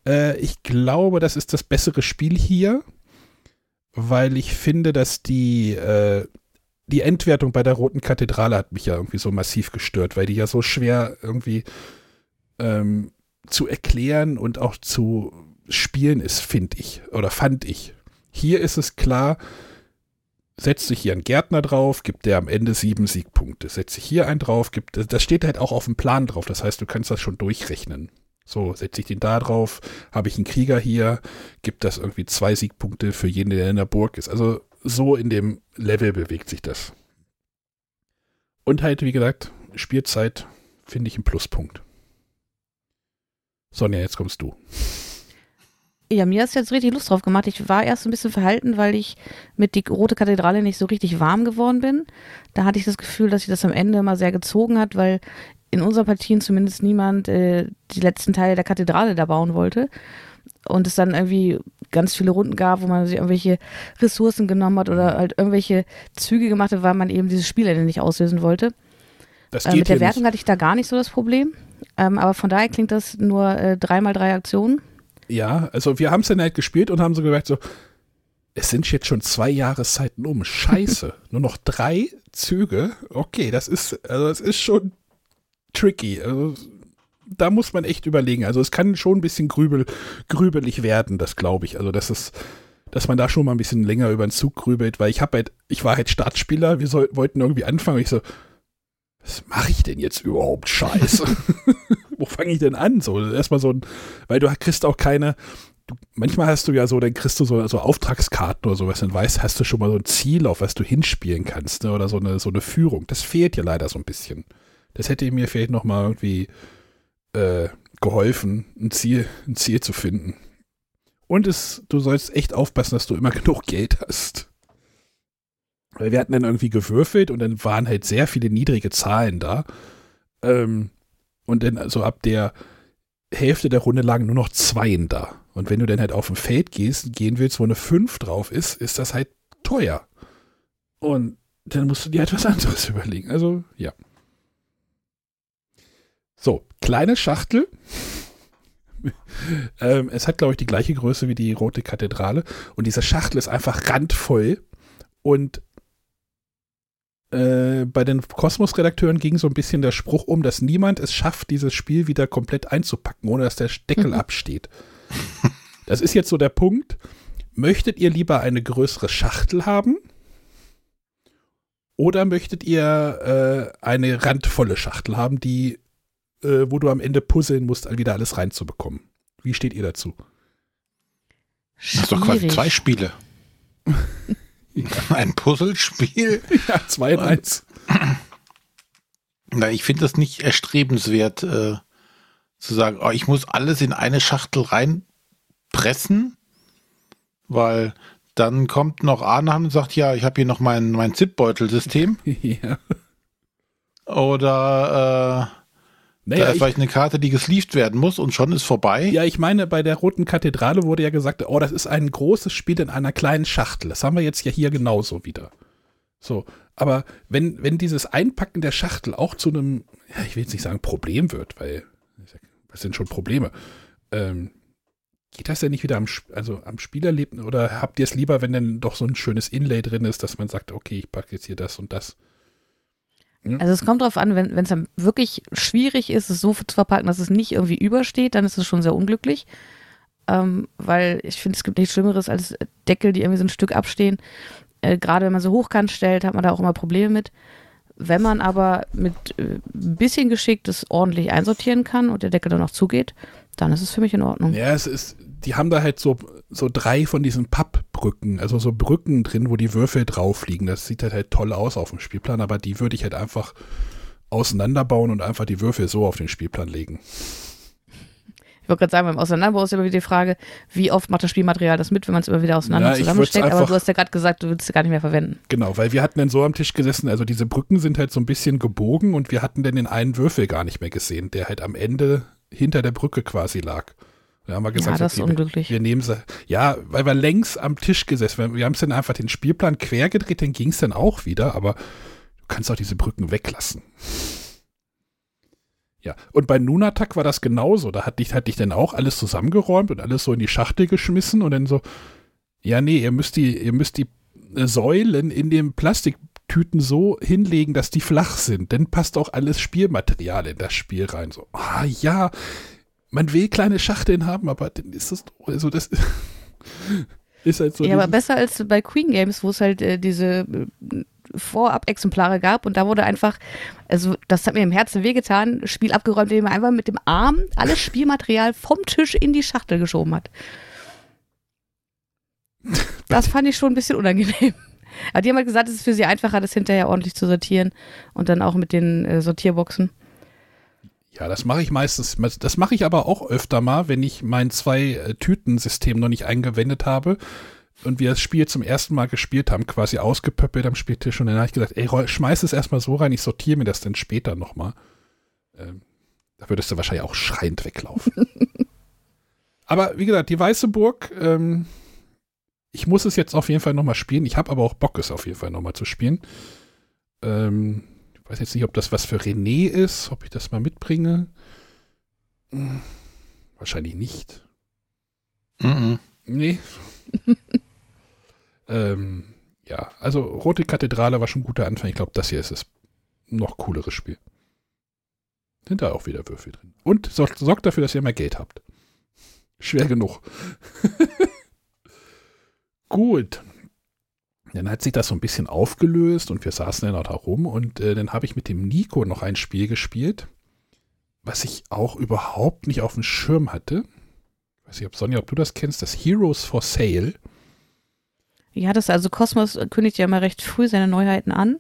äh, ich glaube, das ist das bessere Spiel hier, weil ich finde, dass die, äh, die Endwertung bei der Roten Kathedrale hat mich ja irgendwie so massiv gestört, weil die ja so schwer irgendwie ähm, zu erklären und auch zu spielen ist, finde ich oder fand ich. Hier ist es klar, setzt sich hier ein Gärtner drauf, gibt der am Ende sieben Siegpunkte. Setzt sich hier einen drauf, gibt, das steht halt auch auf dem Plan drauf. Das heißt, du kannst das schon durchrechnen. So, setze ich den da drauf, habe ich einen Krieger hier, gibt das irgendwie zwei Siegpunkte für jeden, der in der Burg ist. Also so in dem Level bewegt sich das. Und halt, wie gesagt, Spielzeit finde ich ein Pluspunkt. Sonja, jetzt kommst du. Ja, mir ist jetzt richtig Lust drauf gemacht. Ich war erst ein bisschen verhalten, weil ich mit die Rote Kathedrale nicht so richtig warm geworden bin. Da hatte ich das Gefühl, dass sich das am Ende immer sehr gezogen hat, weil in unseren Partien zumindest niemand äh, die letzten Teile der Kathedrale da bauen wollte und es dann irgendwie ganz viele Runden gab, wo man sich irgendwelche Ressourcen genommen hat oder halt irgendwelche Züge gemacht hat, weil man eben dieses Spielende nicht auslösen wollte. Das äh, geht äh, mit der Wertung nicht. hatte ich da gar nicht so das Problem. Ähm, aber von daher klingt das nur äh, drei mal drei Aktionen. Ja, also wir haben es dann halt gespielt und haben so gesagt, so, es sind jetzt schon zwei Jahreszeiten um. Scheiße. Nur noch drei Züge. Okay, das ist, also das ist schon tricky. Also, da muss man echt überlegen. Also es kann schon ein bisschen grübel, grübelig werden, das glaube ich. Also das ist, dass man da schon mal ein bisschen länger über den Zug grübelt, weil ich habe halt, ich war halt Startspieler, wir soll, wollten irgendwie anfangen ich so, was mache ich denn jetzt überhaupt Scheiße? Wo fange ich denn an? So, erstmal so ein, weil du kriegst auch keine, du, manchmal hast du ja so, dann kriegst du so, so Auftragskarten oder sowas, dann weißt, hast du schon mal so ein Ziel, auf was du hinspielen kannst, ne? oder so eine, so eine Führung. Das fehlt ja leider so ein bisschen. Das hätte mir vielleicht noch mal irgendwie äh, geholfen, ein Ziel, ein Ziel zu finden. Und es, du sollst echt aufpassen, dass du immer genug Geld hast. Weil wir hatten dann irgendwie gewürfelt und dann waren halt sehr viele niedrige Zahlen da. Ähm, und dann also ab der Hälfte der Runde lagen nur noch Zweien da. Und wenn du dann halt auf ein Feld gehst, gehen willst, wo eine 5 drauf ist, ist das halt teuer. Und dann musst du dir etwas anderes überlegen. Also, ja. So, kleine Schachtel. ähm, es hat, glaube ich, die gleiche Größe wie die Rote Kathedrale. Und diese Schachtel ist einfach randvoll. Und äh, bei den Kosmos-Redakteuren ging so ein bisschen der Spruch um, dass niemand es schafft, dieses Spiel wieder komplett einzupacken, ohne dass der Deckel mhm. absteht. Das ist jetzt so der Punkt. Möchtet ihr lieber eine größere Schachtel haben? Oder möchtet ihr äh, eine randvolle Schachtel haben, die äh, wo du am Ende puzzeln musst, wieder alles reinzubekommen. Wie steht ihr dazu? Schwierig. Das ist doch quasi zwei Spiele. Ein Puzzlespiel? Ja, zwei in eins. Na, ich finde das nicht erstrebenswert, äh, zu sagen, oh, ich muss alles in eine Schachtel reinpressen, weil dann kommt noch Arne und sagt, ja, ich habe hier noch mein, mein Zipbeutel-System. ja. Oder äh, naja, da ist vielleicht eine Karte, die gesleeved werden muss und schon ist vorbei. Ja, ich meine, bei der Roten Kathedrale wurde ja gesagt, oh, das ist ein großes Spiel in einer kleinen Schachtel. Das haben wir jetzt ja hier genauso wieder. So, aber wenn, wenn dieses Einpacken der Schachtel auch zu einem, ja, ich will jetzt nicht sagen Problem wird, weil was sind schon Probleme? Ähm, geht das denn nicht wieder am, also am Spielerlebnis oder habt ihr es lieber, wenn dann doch so ein schönes Inlay drin ist, dass man sagt, okay, ich packe jetzt hier das und das? Hm? Also es kommt darauf an, wenn es dann wirklich schwierig ist, es so zu verpacken, dass es nicht irgendwie übersteht, dann ist es schon sehr unglücklich. Ähm, weil ich finde, es gibt nichts Schlimmeres als Deckel, die irgendwie so ein Stück abstehen. Äh, Gerade wenn man so hochkant stellt, hat man da auch immer Probleme mit. Wenn man aber mit äh, ein bisschen Geschick das ordentlich einsortieren kann und der Deckel dann auch zugeht, dann ist es für mich in Ordnung. Ja, es ist, die haben da halt so, so drei von diesen Pappbrücken, also so Brücken drin, wo die Würfel drauf liegen. Das sieht halt, halt toll aus auf dem Spielplan, aber die würde ich halt einfach auseinanderbauen und einfach die Würfel so auf den Spielplan legen. Ich wollte gerade sagen, beim Auseinanderbau ist immer wieder die Frage, wie oft macht das Spielmaterial das mit, wenn man es immer wieder auseinander ja, zusammensteckt. Aber du hast ja gerade gesagt, du würdest es gar nicht mehr verwenden. Genau, weil wir hatten dann so am Tisch gesessen, also diese Brücken sind halt so ein bisschen gebogen und wir hatten dann den einen Würfel gar nicht mehr gesehen, der halt am Ende hinter der Brücke quasi lag. Da haben wir gesagt, ja, das okay, ist unglücklich. Wir, wir nehmen sie. Ja, weil wir längs am Tisch gesessen Wir, wir haben es dann einfach den Spielplan quer gedreht, dann ging es dann auch wieder, aber du kannst auch diese Brücken weglassen. Ja, und bei Nunatak war das genauso. Da hatte ich, hatte ich dann auch alles zusammengeräumt und alles so in die Schachtel geschmissen und dann so, ja, nee, ihr müsst die, ihr müsst die Säulen in den Plastiktüten so hinlegen, dass die flach sind. Dann passt auch alles Spielmaterial in das Spiel rein. So, ah ja, man will kleine Schachteln haben, aber dann ist das, also das ist halt so. Ja, aber besser als bei Queen Games, wo es halt äh, diese äh, Vorab-Exemplare gab und da wurde einfach, also das hat mir im Herzen wehgetan, Spiel abgeräumt, indem man einfach mit dem Arm alles Spielmaterial vom Tisch in die Schachtel geschoben hat. Das fand ich schon ein bisschen unangenehm. Aber die haben halt gesagt, es ist für sie einfacher, das hinterher ordentlich zu sortieren und dann auch mit den äh, Sortierboxen. Ja, das mache ich meistens. Das mache ich aber auch öfter mal, wenn ich mein Zwei-Tüten-System noch nicht eingewendet habe und wir das Spiel zum ersten Mal gespielt haben, quasi ausgepöppelt am Spieltisch. Und dann habe ich gesagt, ey, schmeiß es erstmal so rein, ich sortiere mir das dann später nochmal. Ähm, da würdest du wahrscheinlich auch schreiend weglaufen. aber wie gesagt, die Weiße Burg, ähm, ich muss es jetzt auf jeden Fall nochmal spielen. Ich habe aber auch Bock, es auf jeden Fall nochmal zu spielen. Ähm, ich weiß jetzt nicht, ob das was für René ist, ob ich das mal mitbringe. Hm, wahrscheinlich nicht. Mhm. Nee. Ähm, ja, also Rote Kathedrale war schon ein guter Anfang. Ich glaube, das hier ist das noch coolere Spiel. Sind da auch wieder Würfel drin. Und sorgt, sorgt dafür, dass ihr mehr Geld habt. Schwer genug. Gut. Dann hat sich das so ein bisschen aufgelöst und wir saßen dann auch da und äh, dann habe ich mit dem Nico noch ein Spiel gespielt, was ich auch überhaupt nicht auf dem Schirm hatte. Ich weiß nicht, ob Sonja, ob du das kennst, das Heroes for Sale. Ja, das also Cosmos kündigt ja immer recht früh seine Neuheiten an,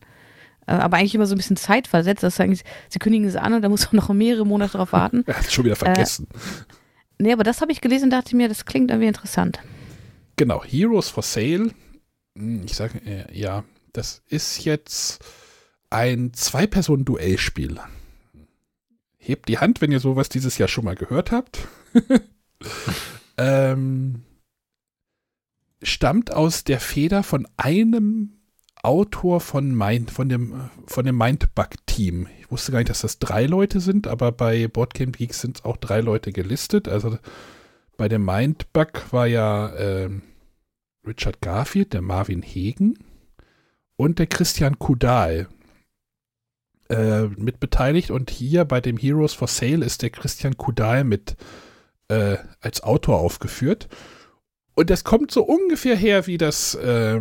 äh, aber eigentlich immer so ein bisschen zeitversetzt. Das ist eigentlich, sie kündigen es an und da muss man noch mehrere Monate drauf warten. Er hat es schon wieder vergessen. Äh, nee, aber das habe ich gelesen und dachte mir, das klingt irgendwie interessant. Genau, Heroes for Sale. Hm, ich sage, äh, ja, das ist jetzt ein Zwei-Personen-Duellspiel. Hebt die Hand, wenn ihr sowas dieses Jahr schon mal gehört habt. ähm, stammt aus der Feder von einem Autor von, Mind, von dem, von dem Mindbug-Team. Ich wusste gar nicht, dass das drei Leute sind, aber bei Boardgame Geeks sind auch drei Leute gelistet. Also bei dem Mindbug war ja äh, Richard Garfield, der Marvin Hegen und der Christian Kudal äh, mit beteiligt. Und hier bei dem Heroes for Sale ist der Christian Kudal mit äh, als Autor aufgeführt. Und das kommt so ungefähr her wie das, äh,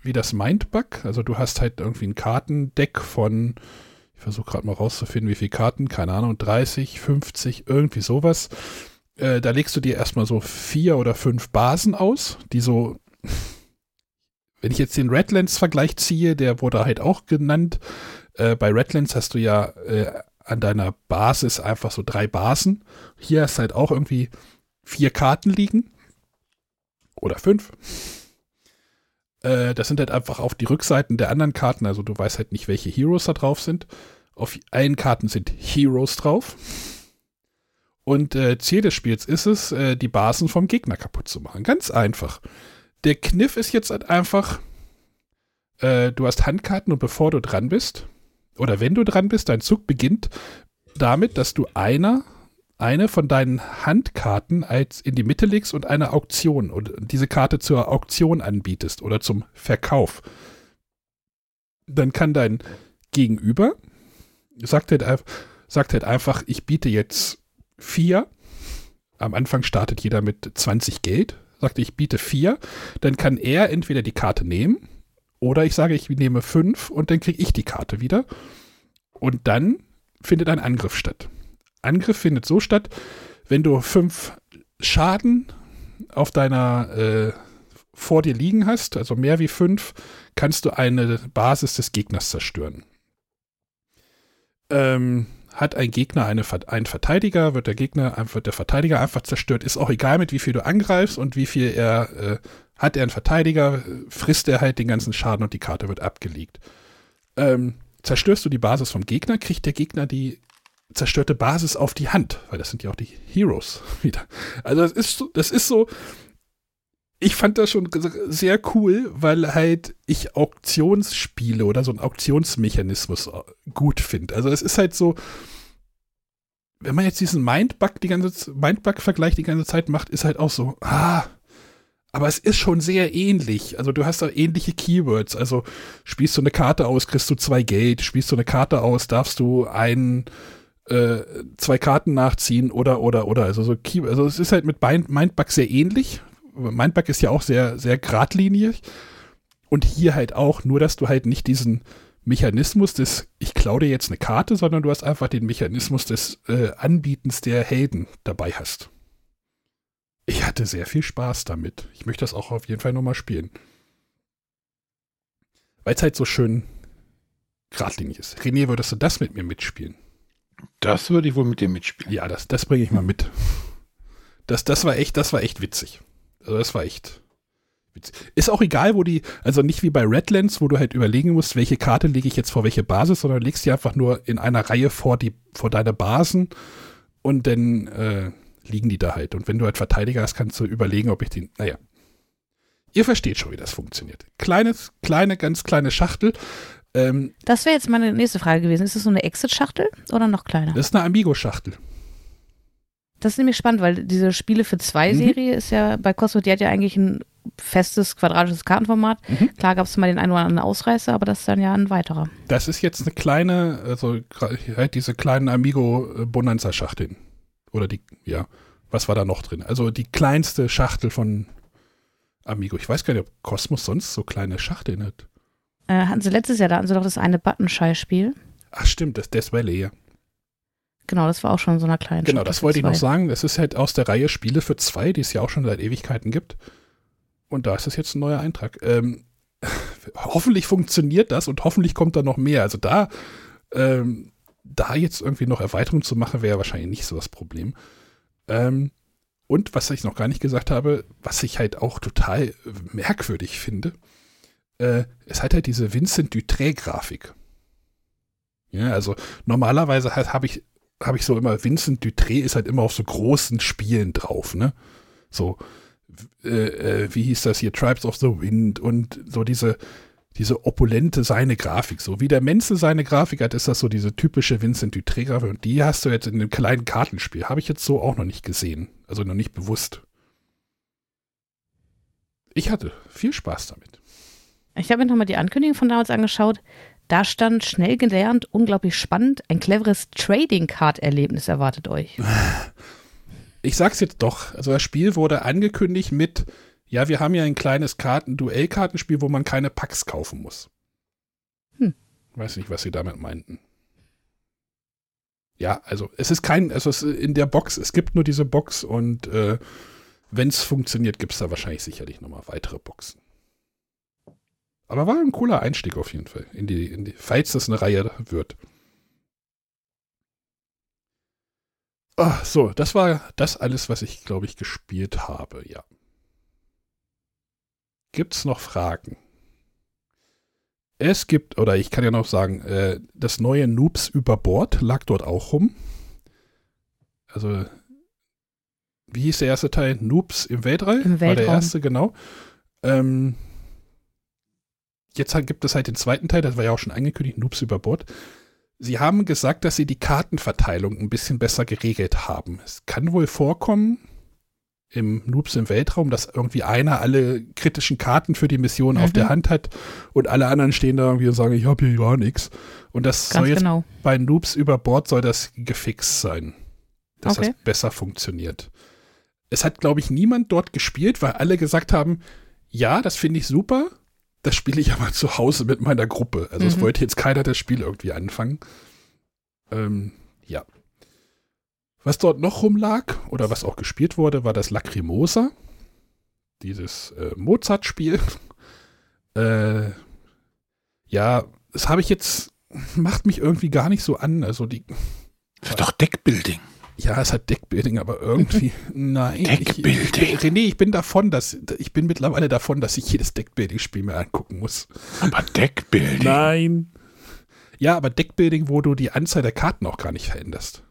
wie das Mindbug. Also du hast halt irgendwie ein Kartendeck von, ich versuche gerade mal rauszufinden, wie viele Karten, keine Ahnung, 30, 50, irgendwie sowas. Äh, da legst du dir erstmal so vier oder fünf Basen aus, die so, wenn ich jetzt den Redlands-Vergleich ziehe, der wurde halt auch genannt. Äh, bei Redlands hast du ja äh, an deiner Basis einfach so drei Basen. Hier du halt auch irgendwie vier Karten liegen oder fünf. Äh, das sind halt einfach auf die Rückseiten der anderen Karten, also du weißt halt nicht, welche Heroes da drauf sind. Auf allen Karten sind Heroes drauf. Und äh, Ziel des Spiels ist es, äh, die Basen vom Gegner kaputt zu machen. Ganz einfach. Der Kniff ist jetzt halt einfach, äh, du hast Handkarten und bevor du dran bist, oder wenn du dran bist, dein Zug beginnt damit, dass du einer eine von deinen Handkarten als in die Mitte legst und eine Auktion und diese Karte zur Auktion anbietest oder zum Verkauf, dann kann dein Gegenüber sagt halt, sagt halt einfach, ich biete jetzt vier. Am Anfang startet jeder mit 20 Geld. Sagt, ich biete vier. Dann kann er entweder die Karte nehmen oder ich sage, ich nehme fünf und dann kriege ich die Karte wieder. Und dann findet ein Angriff statt. Angriff findet so statt, wenn du fünf Schaden auf deiner äh, vor dir liegen hast, also mehr wie fünf, kannst du eine Basis des Gegners zerstören. Ähm, hat ein Gegner eine, einen Verteidiger, wird der Gegner, wird der Verteidiger einfach zerstört. Ist auch egal, mit wie viel du angreifst und wie viel er äh, hat er einen Verteidiger, frisst er halt den ganzen Schaden und die Karte wird abgelegt. Ähm, zerstörst du die Basis vom Gegner, kriegt der Gegner die zerstörte Basis auf die Hand, weil das sind ja auch die Heroes wieder. Also das ist so, das ist so, ich fand das schon sehr cool, weil halt ich Auktionsspiele oder so einen Auktionsmechanismus äh, gut finde. Also es ist halt so, wenn man jetzt diesen Mindbug die ganze Mindbug-Vergleich die ganze Zeit macht, ist halt auch so, ah, aber es ist schon sehr ähnlich. Also du hast da ähnliche Keywords. Also spielst du eine Karte aus, kriegst du zwei Geld, spielst du eine Karte aus, darfst du einen äh, zwei Karten nachziehen oder, oder, oder. Also, so Key also es ist halt mit Mindbug sehr ähnlich. Mindbug ist ja auch sehr, sehr geradlinig. Und hier halt auch, nur dass du halt nicht diesen Mechanismus des, ich klaue dir jetzt eine Karte, sondern du hast einfach den Mechanismus des äh, Anbietens der Helden dabei hast. Ich hatte sehr viel Spaß damit. Ich möchte das auch auf jeden Fall nochmal spielen. Weil es halt so schön geradlinig ist. René, würdest du das mit mir mitspielen? Das würde ich wohl mit dir mitspielen. Ja, das, das bringe ich mal mit. Das, das war echt, das war echt witzig. Also das war echt witzig. Ist auch egal, wo die, also nicht wie bei Redlands, wo du halt überlegen musst, welche Karte lege ich jetzt vor welche Basis, sondern legst die einfach nur in einer Reihe vor die, vor deine Basen und dann äh, liegen die da halt. Und wenn du halt Verteidiger hast, kannst du überlegen, ob ich den, naja. Ihr versteht schon, wie das funktioniert. Kleines, kleine, ganz kleine Schachtel, ähm, das wäre jetzt meine nächste Frage gewesen. Ist das so eine Exit-Schachtel oder noch kleiner? Das ist eine Amigo-Schachtel. Das ist nämlich spannend, weil diese Spiele für zwei mhm. Serie ist ja bei Cosmo, die hat ja eigentlich ein festes quadratisches Kartenformat. Mhm. Klar gab es mal den einen oder anderen Ausreißer, aber das ist dann ja ein weiterer. Das ist jetzt eine kleine, also halt diese kleinen Amigo äh, Bonanza Schachteln. Oder die, ja, was war da noch drin? Also die kleinste Schachtel von Amigo. Ich weiß gar nicht, ob Cosmos sonst so kleine Schachteln hat. Äh, hatten sie letztes Jahr, da hatten sie doch das eine Buttonschei-Spiel. Ach stimmt, das Death Valley, ja. Genau, das war auch schon so einer kleinen Genau, Schachtel das wollte ich noch sagen. Das ist halt aus der Reihe Spiele für zwei, die es ja auch schon seit Ewigkeiten gibt. Und da ist es jetzt ein neuer Eintrag. Ähm, hoffentlich funktioniert das und hoffentlich kommt da noch mehr. Also da, ähm, da jetzt irgendwie noch Erweiterung zu machen, wäre wahrscheinlich nicht so das Problem. Ähm, und was ich noch gar nicht gesagt habe, was ich halt auch total merkwürdig finde, äh, es hat halt diese Vincent Dutré-Grafik. Ja, also normalerweise halt habe ich habe ich so immer, Vincent Dutré ist halt immer auf so großen Spielen drauf, ne? So, äh, äh, wie hieß das hier, Tribes of the Wind und so diese, diese opulente seine Grafik. So wie der Menzel seine Grafik hat, ist das so diese typische Vincent Dutré-Grafik und die hast du jetzt in dem kleinen Kartenspiel. Habe ich jetzt so auch noch nicht gesehen. Also noch nicht bewusst. Ich hatte viel Spaß damit. Ich habe mir nochmal die Ankündigung von damals angeschaut. Da stand schnell gelernt, unglaublich spannend, ein cleveres Trading-Card-Erlebnis erwartet euch. Ich sag's jetzt doch. Also das Spiel wurde angekündigt mit, ja, wir haben ja ein kleines Karten Duellkartenspiel, wo man keine Packs kaufen muss. Hm. Weiß nicht, was sie damit meinten. Ja, also es ist kein, also es ist in der Box, es gibt nur diese Box und äh, wenn es funktioniert, gibt es da wahrscheinlich sicherlich nochmal weitere Boxen. Aber war ein cooler Einstieg auf jeden Fall, in die, in die, falls das eine Reihe wird. Ah, so, das war das alles, was ich, glaube ich, gespielt habe, ja. Gibt's noch Fragen? Es gibt, oder ich kann ja noch sagen, äh, das neue Noobs über Bord lag dort auch rum. Also, wie hieß der erste Teil? Noobs im Weltall? Im War der Weltraum. erste, genau. Ähm, jetzt halt gibt es halt den zweiten Teil, das war ja auch schon angekündigt, Noobs über Bord. Sie haben gesagt, dass sie die Kartenverteilung ein bisschen besser geregelt haben. Es kann wohl vorkommen, im Noobs im Weltraum, dass irgendwie einer alle kritischen Karten für die Mission auf Mhm. der Hand hat und alle anderen stehen da irgendwie und sagen, ich habe hier gar nichts. Und das Ganz soll jetzt genau. bei Noobs über Bord soll das gefixt sein. Dass Okay. das besser funktioniert. Es hat, glaube ich, niemand dort gespielt, weil alle gesagt haben, ja, das finde ich super, das spiele ich aber zu Hause mit meiner Gruppe. Also es Mhm. wollte jetzt keiner das Spiel irgendwie anfangen. Ähm, ja. Was dort noch rumlag oder was auch gespielt wurde, war das Lacrimosa. Dieses äh, Mozart-Spiel. äh, ja, das habe ich jetzt, macht mich irgendwie gar nicht so an. Also die, Das ist doch Deckbuilding. ja, es hat Deckbuilding, aber irgendwie, nein. Deckbuilding. Ich, René, ich bin davon, dass, ich bin mittlerweile davon, dass ich jedes Deckbuilding-Spiel mir angucken muss. Aber Deckbuilding. Nein. Ja, aber Deckbuilding, wo du die Anzahl der Karten auch gar nicht veränderst.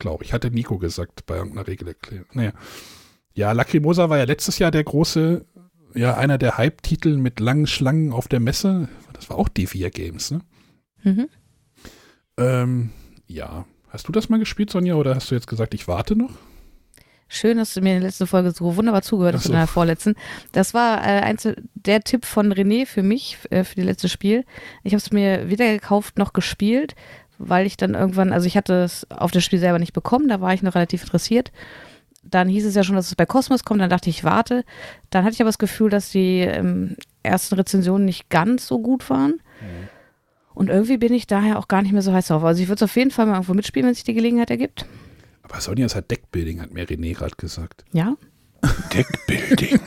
Glaube ich, hatte Nico gesagt bei irgendeiner Regelerklärung. Naja. Ja, Lacrimosa war ja letztes Jahr der große, ja, einer der Hype-Titel mit langen Schlangen auf der Messe. Das war auch Devia Games, ne? Mhm. Ähm, ja. Hast du das mal gespielt, Sonja, oder hast du jetzt gesagt, ich warte noch? Schön, dass du mir in der letzten Folge so wunderbar zugehört hast so. in der vorletzten. Das war äh, eins der Tipp von René für mich, äh, für die letzte Spiel. Ich habe es mir weder gekauft noch gespielt, weil ich dann irgendwann, also ich hatte es auf das Spiel selber nicht bekommen, da war ich noch relativ interessiert. Dann hieß es ja schon, dass es bei Cosmos kommt, dann dachte ich, warte. Dann hatte ich aber das Gefühl, dass die ähm, ersten Rezensionen nicht ganz so gut waren. Und irgendwie bin ich daher auch gar nicht mehr so heiß drauf. Also ich würde es auf jeden Fall mal irgendwo mitspielen, wenn sich die Gelegenheit ergibt. Aber Sonja ist halt Deckbuilding, hat mir René gerade gesagt. Ja, Deckbuilding.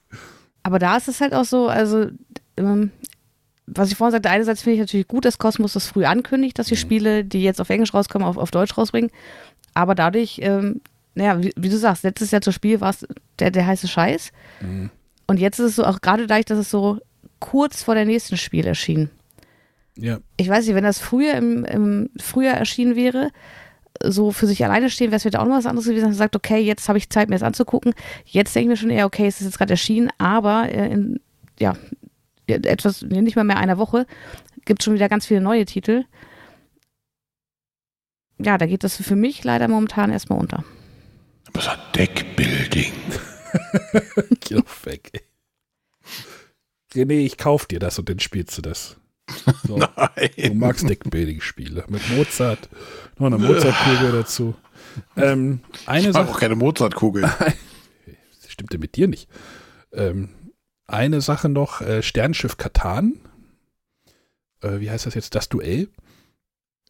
Aber da ist es halt auch so, also ähm, was ich vorhin sagte, einerseits finde ich natürlich gut, dass Cosmos das früh ankündigt, dass die Spiele, die jetzt auf Englisch rauskommen, auf, auf Deutsch rausbringen. Aber dadurch, ähm, naja, wie, wie du sagst, letztes Jahr zu Spiel war es der, der heiße Scheiß. Mhm. Und jetzt ist es so, auch gerade dadurch, dass es so kurz vor der nächsten Spiel erschien. Ja, Ich weiß nicht, wenn das früher im, im Frühjahr erschienen wäre, so für sich alleine stehen, wäre es wieder auch noch was anderes gewesen, dass man sagt, okay, jetzt habe ich Zeit, mir das anzugucken. Jetzt denke ich mir schon eher, okay, es ist jetzt gerade erschienen, aber äh, in, ja, etwas, nicht mal mehr einer Woche, gibt schon wieder ganz viele neue Titel. Ja, da geht das für mich leider momentan erstmal unter. Aber so Deckbuilding. geh doch weg, ey. René, ich kauf dir das und dann spielst du das. So. Du Nein. magst Deckbuilding-Spiele. Mit Mozart. Noch eine Mozartkugel dazu. Ähm, eine Ich mag Sache. auch keine Mozartkugel. Das stimmte mit dir nicht. Ähm, eine Sache noch: äh, Sternschiff Katan. Äh, wie heißt das jetzt? Das Duell.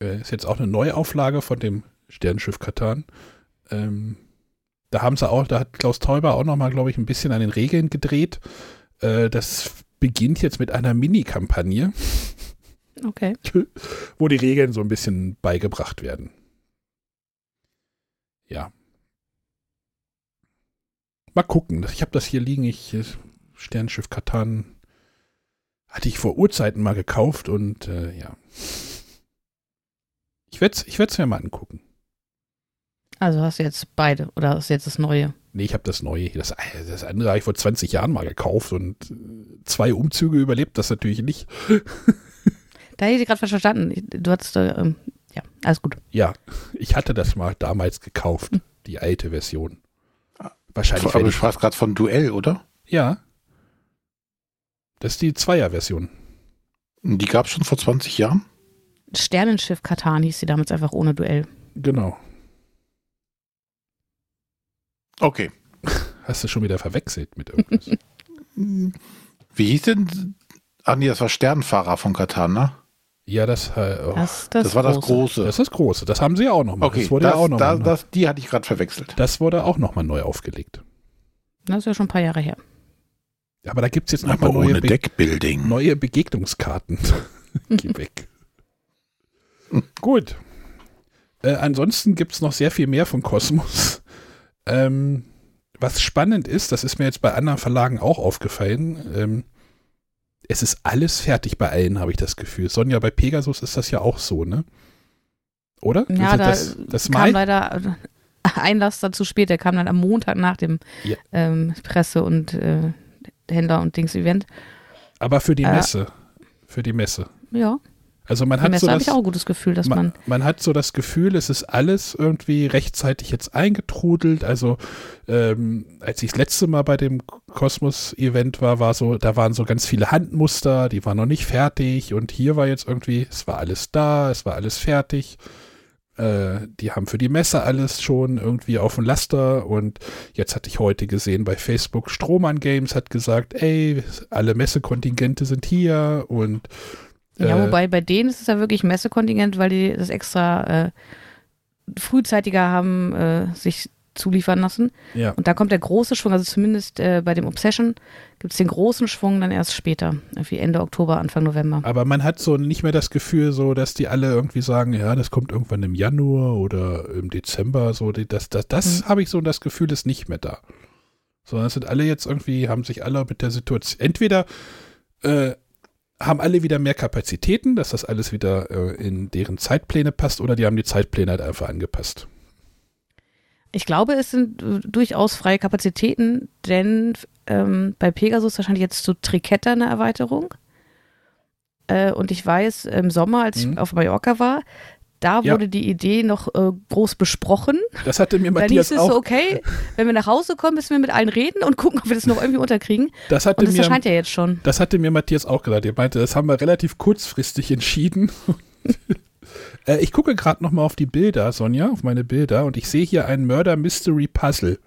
Äh, ist jetzt auch eine Neuauflage von dem Sternschiff Katan. Ähm, da haben sie auch, da hat Klaus Teuber auch nochmal, glaube ich, ein bisschen an den Regeln gedreht. Äh, das beginnt jetzt mit einer Mini-Kampagne, Okay. wo die Regeln so ein bisschen beigebracht werden. Ja. Mal gucken. Ich habe das hier liegen. Ich Sternschiff Katan hatte ich vor Urzeiten mal gekauft und äh, ja. Ich werde es ich werd's mir mal angucken. Also hast du jetzt beide oder hast du jetzt das Neue? Nee, ich habe das neue. Das, das andere habe ich vor 20 Jahren mal gekauft und äh, zwei Umzüge überlebt das natürlich nicht. Da hätte ich gerade falsch verstanden. Du hattest, äh, ähm, ja, alles gut. Ja, ich hatte das mal damals gekauft, die alte Version. Wahrscheinlich. Aber du sprachst gerade von Duell, oder? ja. Das ist die Zweier-Version. Die gab es schon vor 20 Jahren? Sternenschiff Katan hieß sie damals einfach ohne Duell. Genau. Okay. Hast du schon wieder verwechselt mit irgendwas? Wie hieß denn? Ach nee, das war Sternfahrer von Katana. ja, das, äh, oh, Das, Das, das, war das Große. große. das ist das Große. Das haben sie ja auch noch mal. okay, das wurde das, ja auch noch da, mal, das, die hatte ich gerade verwechselt. das wurde auch noch mal neu aufgelegt. Das ist ja schon ein paar Jahre her. Aber da gibt es jetzt noch Aber mal neue, Be Deckbuilding. neue Begegnungskarten. Geh weg. Gut. Äh, ansonsten gibt es noch sehr viel mehr von Kosmos. Ähm, was spannend ist, das ist mir jetzt bei anderen Verlagen auch aufgefallen, ähm, es ist alles fertig bei allen, habe ich das Gefühl. Sonja, bei Pegasus ist das ja auch so, ne? Oder? Ja, da das, das kam Mai? leider äh, Einlass dazu spät. Der kam dann am Montag nach dem Ja. ähm, Presse- und äh, Händler- und Dings-Event. Aber für die Äh, Messe. Für die Messe. Ja, Also man die hat Messe so habe das, ich auch ein gutes Gefühl, dass man, man, man hat so das Gefühl, es ist alles irgendwie rechtzeitig jetzt eingetrudelt. Also ähm, als ich das letzte Mal bei dem Kosmos-Event war, war so, da waren so ganz viele Handmuster, die waren noch nicht fertig und hier war jetzt irgendwie, es war alles da, es war alles fertig. Äh, die haben für die Messe alles schon irgendwie auf dem Laster. Und jetzt hatte ich heute gesehen bei Facebook, Strohmann Games hat gesagt, ey, alle Messekontingente sind hier. Und ja, äh, wobei bei denen ist es ja wirklich Messekontingent, weil die das extra äh, frühzeitiger haben äh, sich zuliefern lassen. ja. Und da kommt der große Schwung, also zumindest äh, bei dem Obsession gibt es den großen Schwung dann erst später, irgendwie Ende Oktober, Anfang November. Aber man hat so nicht mehr das Gefühl, so dass die alle irgendwie sagen, ja, das kommt irgendwann im Januar oder im Dezember, so die- das, das, das Mhm. habe ich so das Gefühl, ist nicht mehr da. Sondern es sind alle jetzt irgendwie, haben sich alle mit der Situation, entweder äh, haben alle wieder mehr Kapazitäten, dass das alles wieder äh, in deren Zeitpläne passt, oder die haben die Zeitpläne halt einfach angepasst. Ich glaube, es sind äh, durchaus freie Kapazitäten, denn ähm, bei Pegasus wahrscheinlich jetzt zu Triketta eine Erweiterung. Äh, und ich weiß, im Sommer, als Mhm. ich auf Mallorca war, da Ja. wurde die Idee noch äh, groß besprochen. Das hatte mir Da Matthias hieß es auch, so, okay, wenn wir nach Hause kommen, müssen wir mit allen reden und gucken, ob wir das noch irgendwie unterkriegen. das hatte Und das mir, erscheint ja jetzt schon. Das hatte mir Matthias auch gesagt. Er meinte, das haben wir relativ kurzfristig entschieden. äh, ich gucke gerade noch mal auf die Bilder, Sonja, auf meine Bilder, und ich sehe hier ein Murder Mystery Puzzle.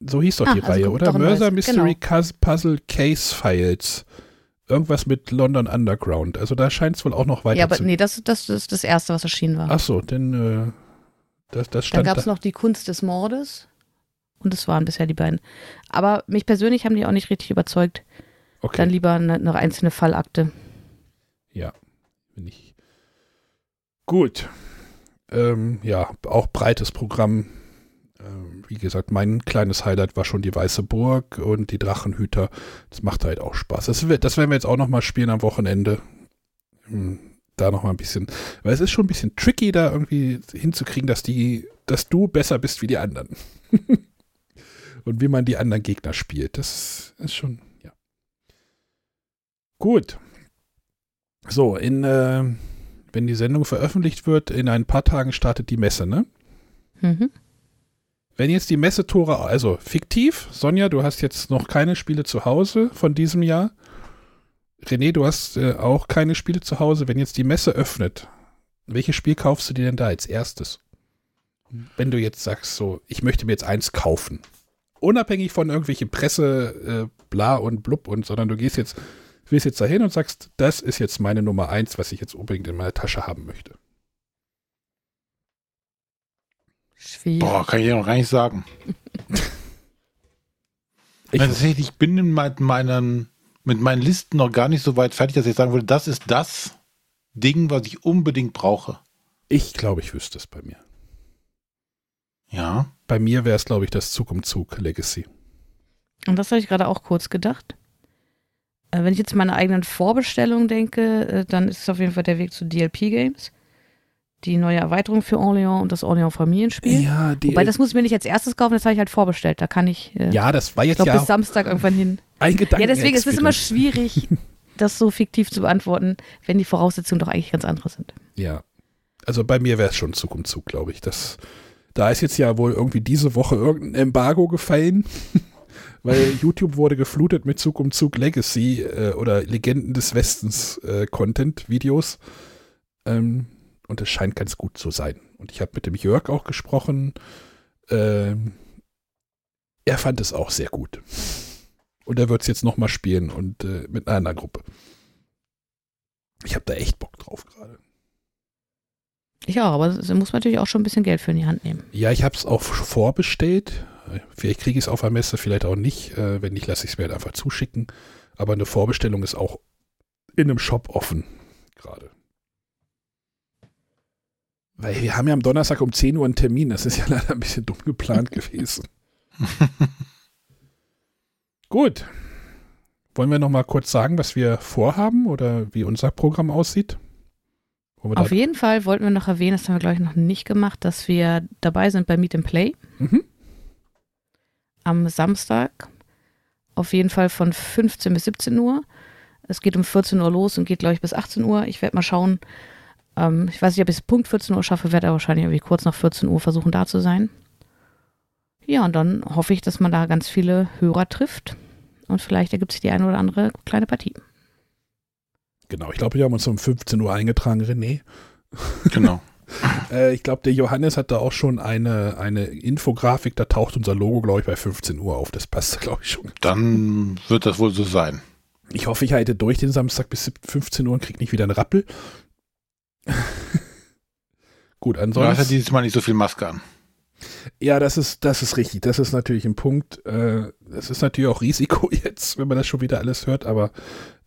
So hieß doch Ah, die also Reihe, oder? Murder Mystery genau. Puzzle Case Files. Irgendwas mit London Underground. Also da scheint es wohl auch noch weiter Ja, aber zu nee, das, das ist das Erste, was erschienen war. Ach so, denn äh, das, das Dann stand gab es da. noch die Kunst des Mordes. Und das waren bisher die beiden. Aber mich persönlich haben die auch nicht richtig überzeugt. Okay. Dann lieber eine, eine einzelne Fallakte. Ja, bin ich. Gut. Ähm, ja, auch breites Programm. Ähm, wie gesagt, mein kleines Highlight war schon die Weiße Burg und die Drachenhüter. Das macht halt auch Spaß. Das, das werden wir jetzt auch nochmal spielen am Wochenende. Hm, Da nochmal ein bisschen. Weil es ist schon ein bisschen tricky, da irgendwie hinzukriegen, dass die, dass du besser bist wie die anderen. und wie man die anderen Gegner spielt. Das ist schon, ja. Gut. So, in, äh, wenn die Sendung veröffentlicht wird, in ein paar Tagen startet die Messe, ne? Mhm. Wenn jetzt die Messetore, also fiktiv, Sonja, du hast jetzt noch keine Spiele zu Hause von diesem Jahr. René, du hast äh, auch keine Spiele zu Hause. Wenn jetzt die Messe öffnet, welches Spiel kaufst du dir denn da als erstes? Wenn du jetzt sagst, so, ich möchte mir jetzt eins kaufen. Unabhängig von irgendwelchen Presse, äh, bla und blub und, sondern du gehst jetzt, willst jetzt dahin und sagst, das ist jetzt meine Nummer eins, was ich jetzt unbedingt in meiner Tasche haben möchte. Schwierig. Boah, kann ich ja noch gar nicht sagen. Ich, Tatsächlich, ich bin in mein- meinen, mit meinen Listen noch gar nicht so weit fertig, dass ich sagen würde, das ist das Ding, was ich unbedingt brauche. ich glaube, ich wüsste es bei mir. Ja. Bei mir wäre es, glaube ich, das Zug um Zug Legacy. Und das habe ich gerade auch kurz gedacht. Äh, wenn ich jetzt meine eigenen Vorbestellungen denke, äh, dann ist es auf jeden Fall der Weg zu DLP Games. Die neue Erweiterung für Orléans und das Orléans Familienspiel. Ja, die, Wobei, das muss ich mir nicht als erstes kaufen, das habe ich halt vorbestellt. Da kann ich, äh, ja, das war ich jetzt glaube, ja bis Samstag irgendwann hin. ein Gedanke. Ja, deswegen ist es immer schwierig, das so fiktiv zu beantworten, wenn die Voraussetzungen doch eigentlich ganz andere sind. Ja. Also bei mir wäre es schon Zug um Zug, glaube ich. Das, da ist jetzt ja wohl irgendwie diese Woche irgendein Embargo gefallen, weil YouTube wurde geflutet mit Zug um Zug Legacy äh, oder Legenden des Westens äh, Content-Videos. Ähm, und es scheint ganz gut zu sein. Und ich habe mit dem Jörg auch gesprochen. Ähm, er fand es auch sehr gut. Und er wird es jetzt nochmal spielen und äh, mit einer anderen Gruppe. Ich habe da echt Bock drauf gerade. Ich auch, aber da muss man natürlich auch schon ein bisschen Geld für in die Hand nehmen. Ja, ich habe es auch vorbestellt. Vielleicht kriege ich es auf der Messe, vielleicht auch nicht. Äh, wenn nicht, lasse ich es mir halt einfach zuschicken. Aber eine Vorbestellung ist auch in einem Shop offen gerade. Weil wir haben ja am Donnerstag um 10 Uhr einen Termin. Das ist ja leider ein bisschen dumm geplant gewesen. Gut. Wollen wir noch mal kurz sagen, was wir vorhaben oder wie unser Programm aussieht? Auf jeden Fall wollten wir noch erwähnen, das haben wir glaube ich noch nicht gemacht, dass wir dabei sind bei Meet and Play Mhm. Am Samstag. Auf jeden Fall von 15 bis 17 Uhr. Es geht um 14 Uhr los und geht glaube ich bis 18 Uhr. Ich werde mal schauen. Ähm, ich weiß nicht, ob ich es Punkt 14 Uhr schaffe, werde aber wahrscheinlich irgendwie kurz nach 14 Uhr versuchen da zu sein. Ja, und dann hoffe ich, dass man da ganz viele Hörer trifft. Und vielleicht ergibt sich die eine oder andere kleine Partie. Genau, ich glaube, wir haben uns um 15 Uhr eingetragen, René. Genau. Äh, ich glaube, der Johannes hat da auch schon eine, eine Infografik, da taucht unser Logo, glaube ich, bei 15 Uhr auf. Das passt, glaube ich, schon. Dann wird das wohl so sein. Ich hoffe, ich halte durch den Samstag bis 15 Uhr und kriege nicht wieder einen Rappel. Gut, Du hast ja ansonsten. dieses Mal nicht so viel Maske an. Ja, das ist, das ist richtig. Das ist natürlich ein Punkt. Äh, das ist natürlich auch Risiko jetzt, wenn man das schon wieder alles hört, aber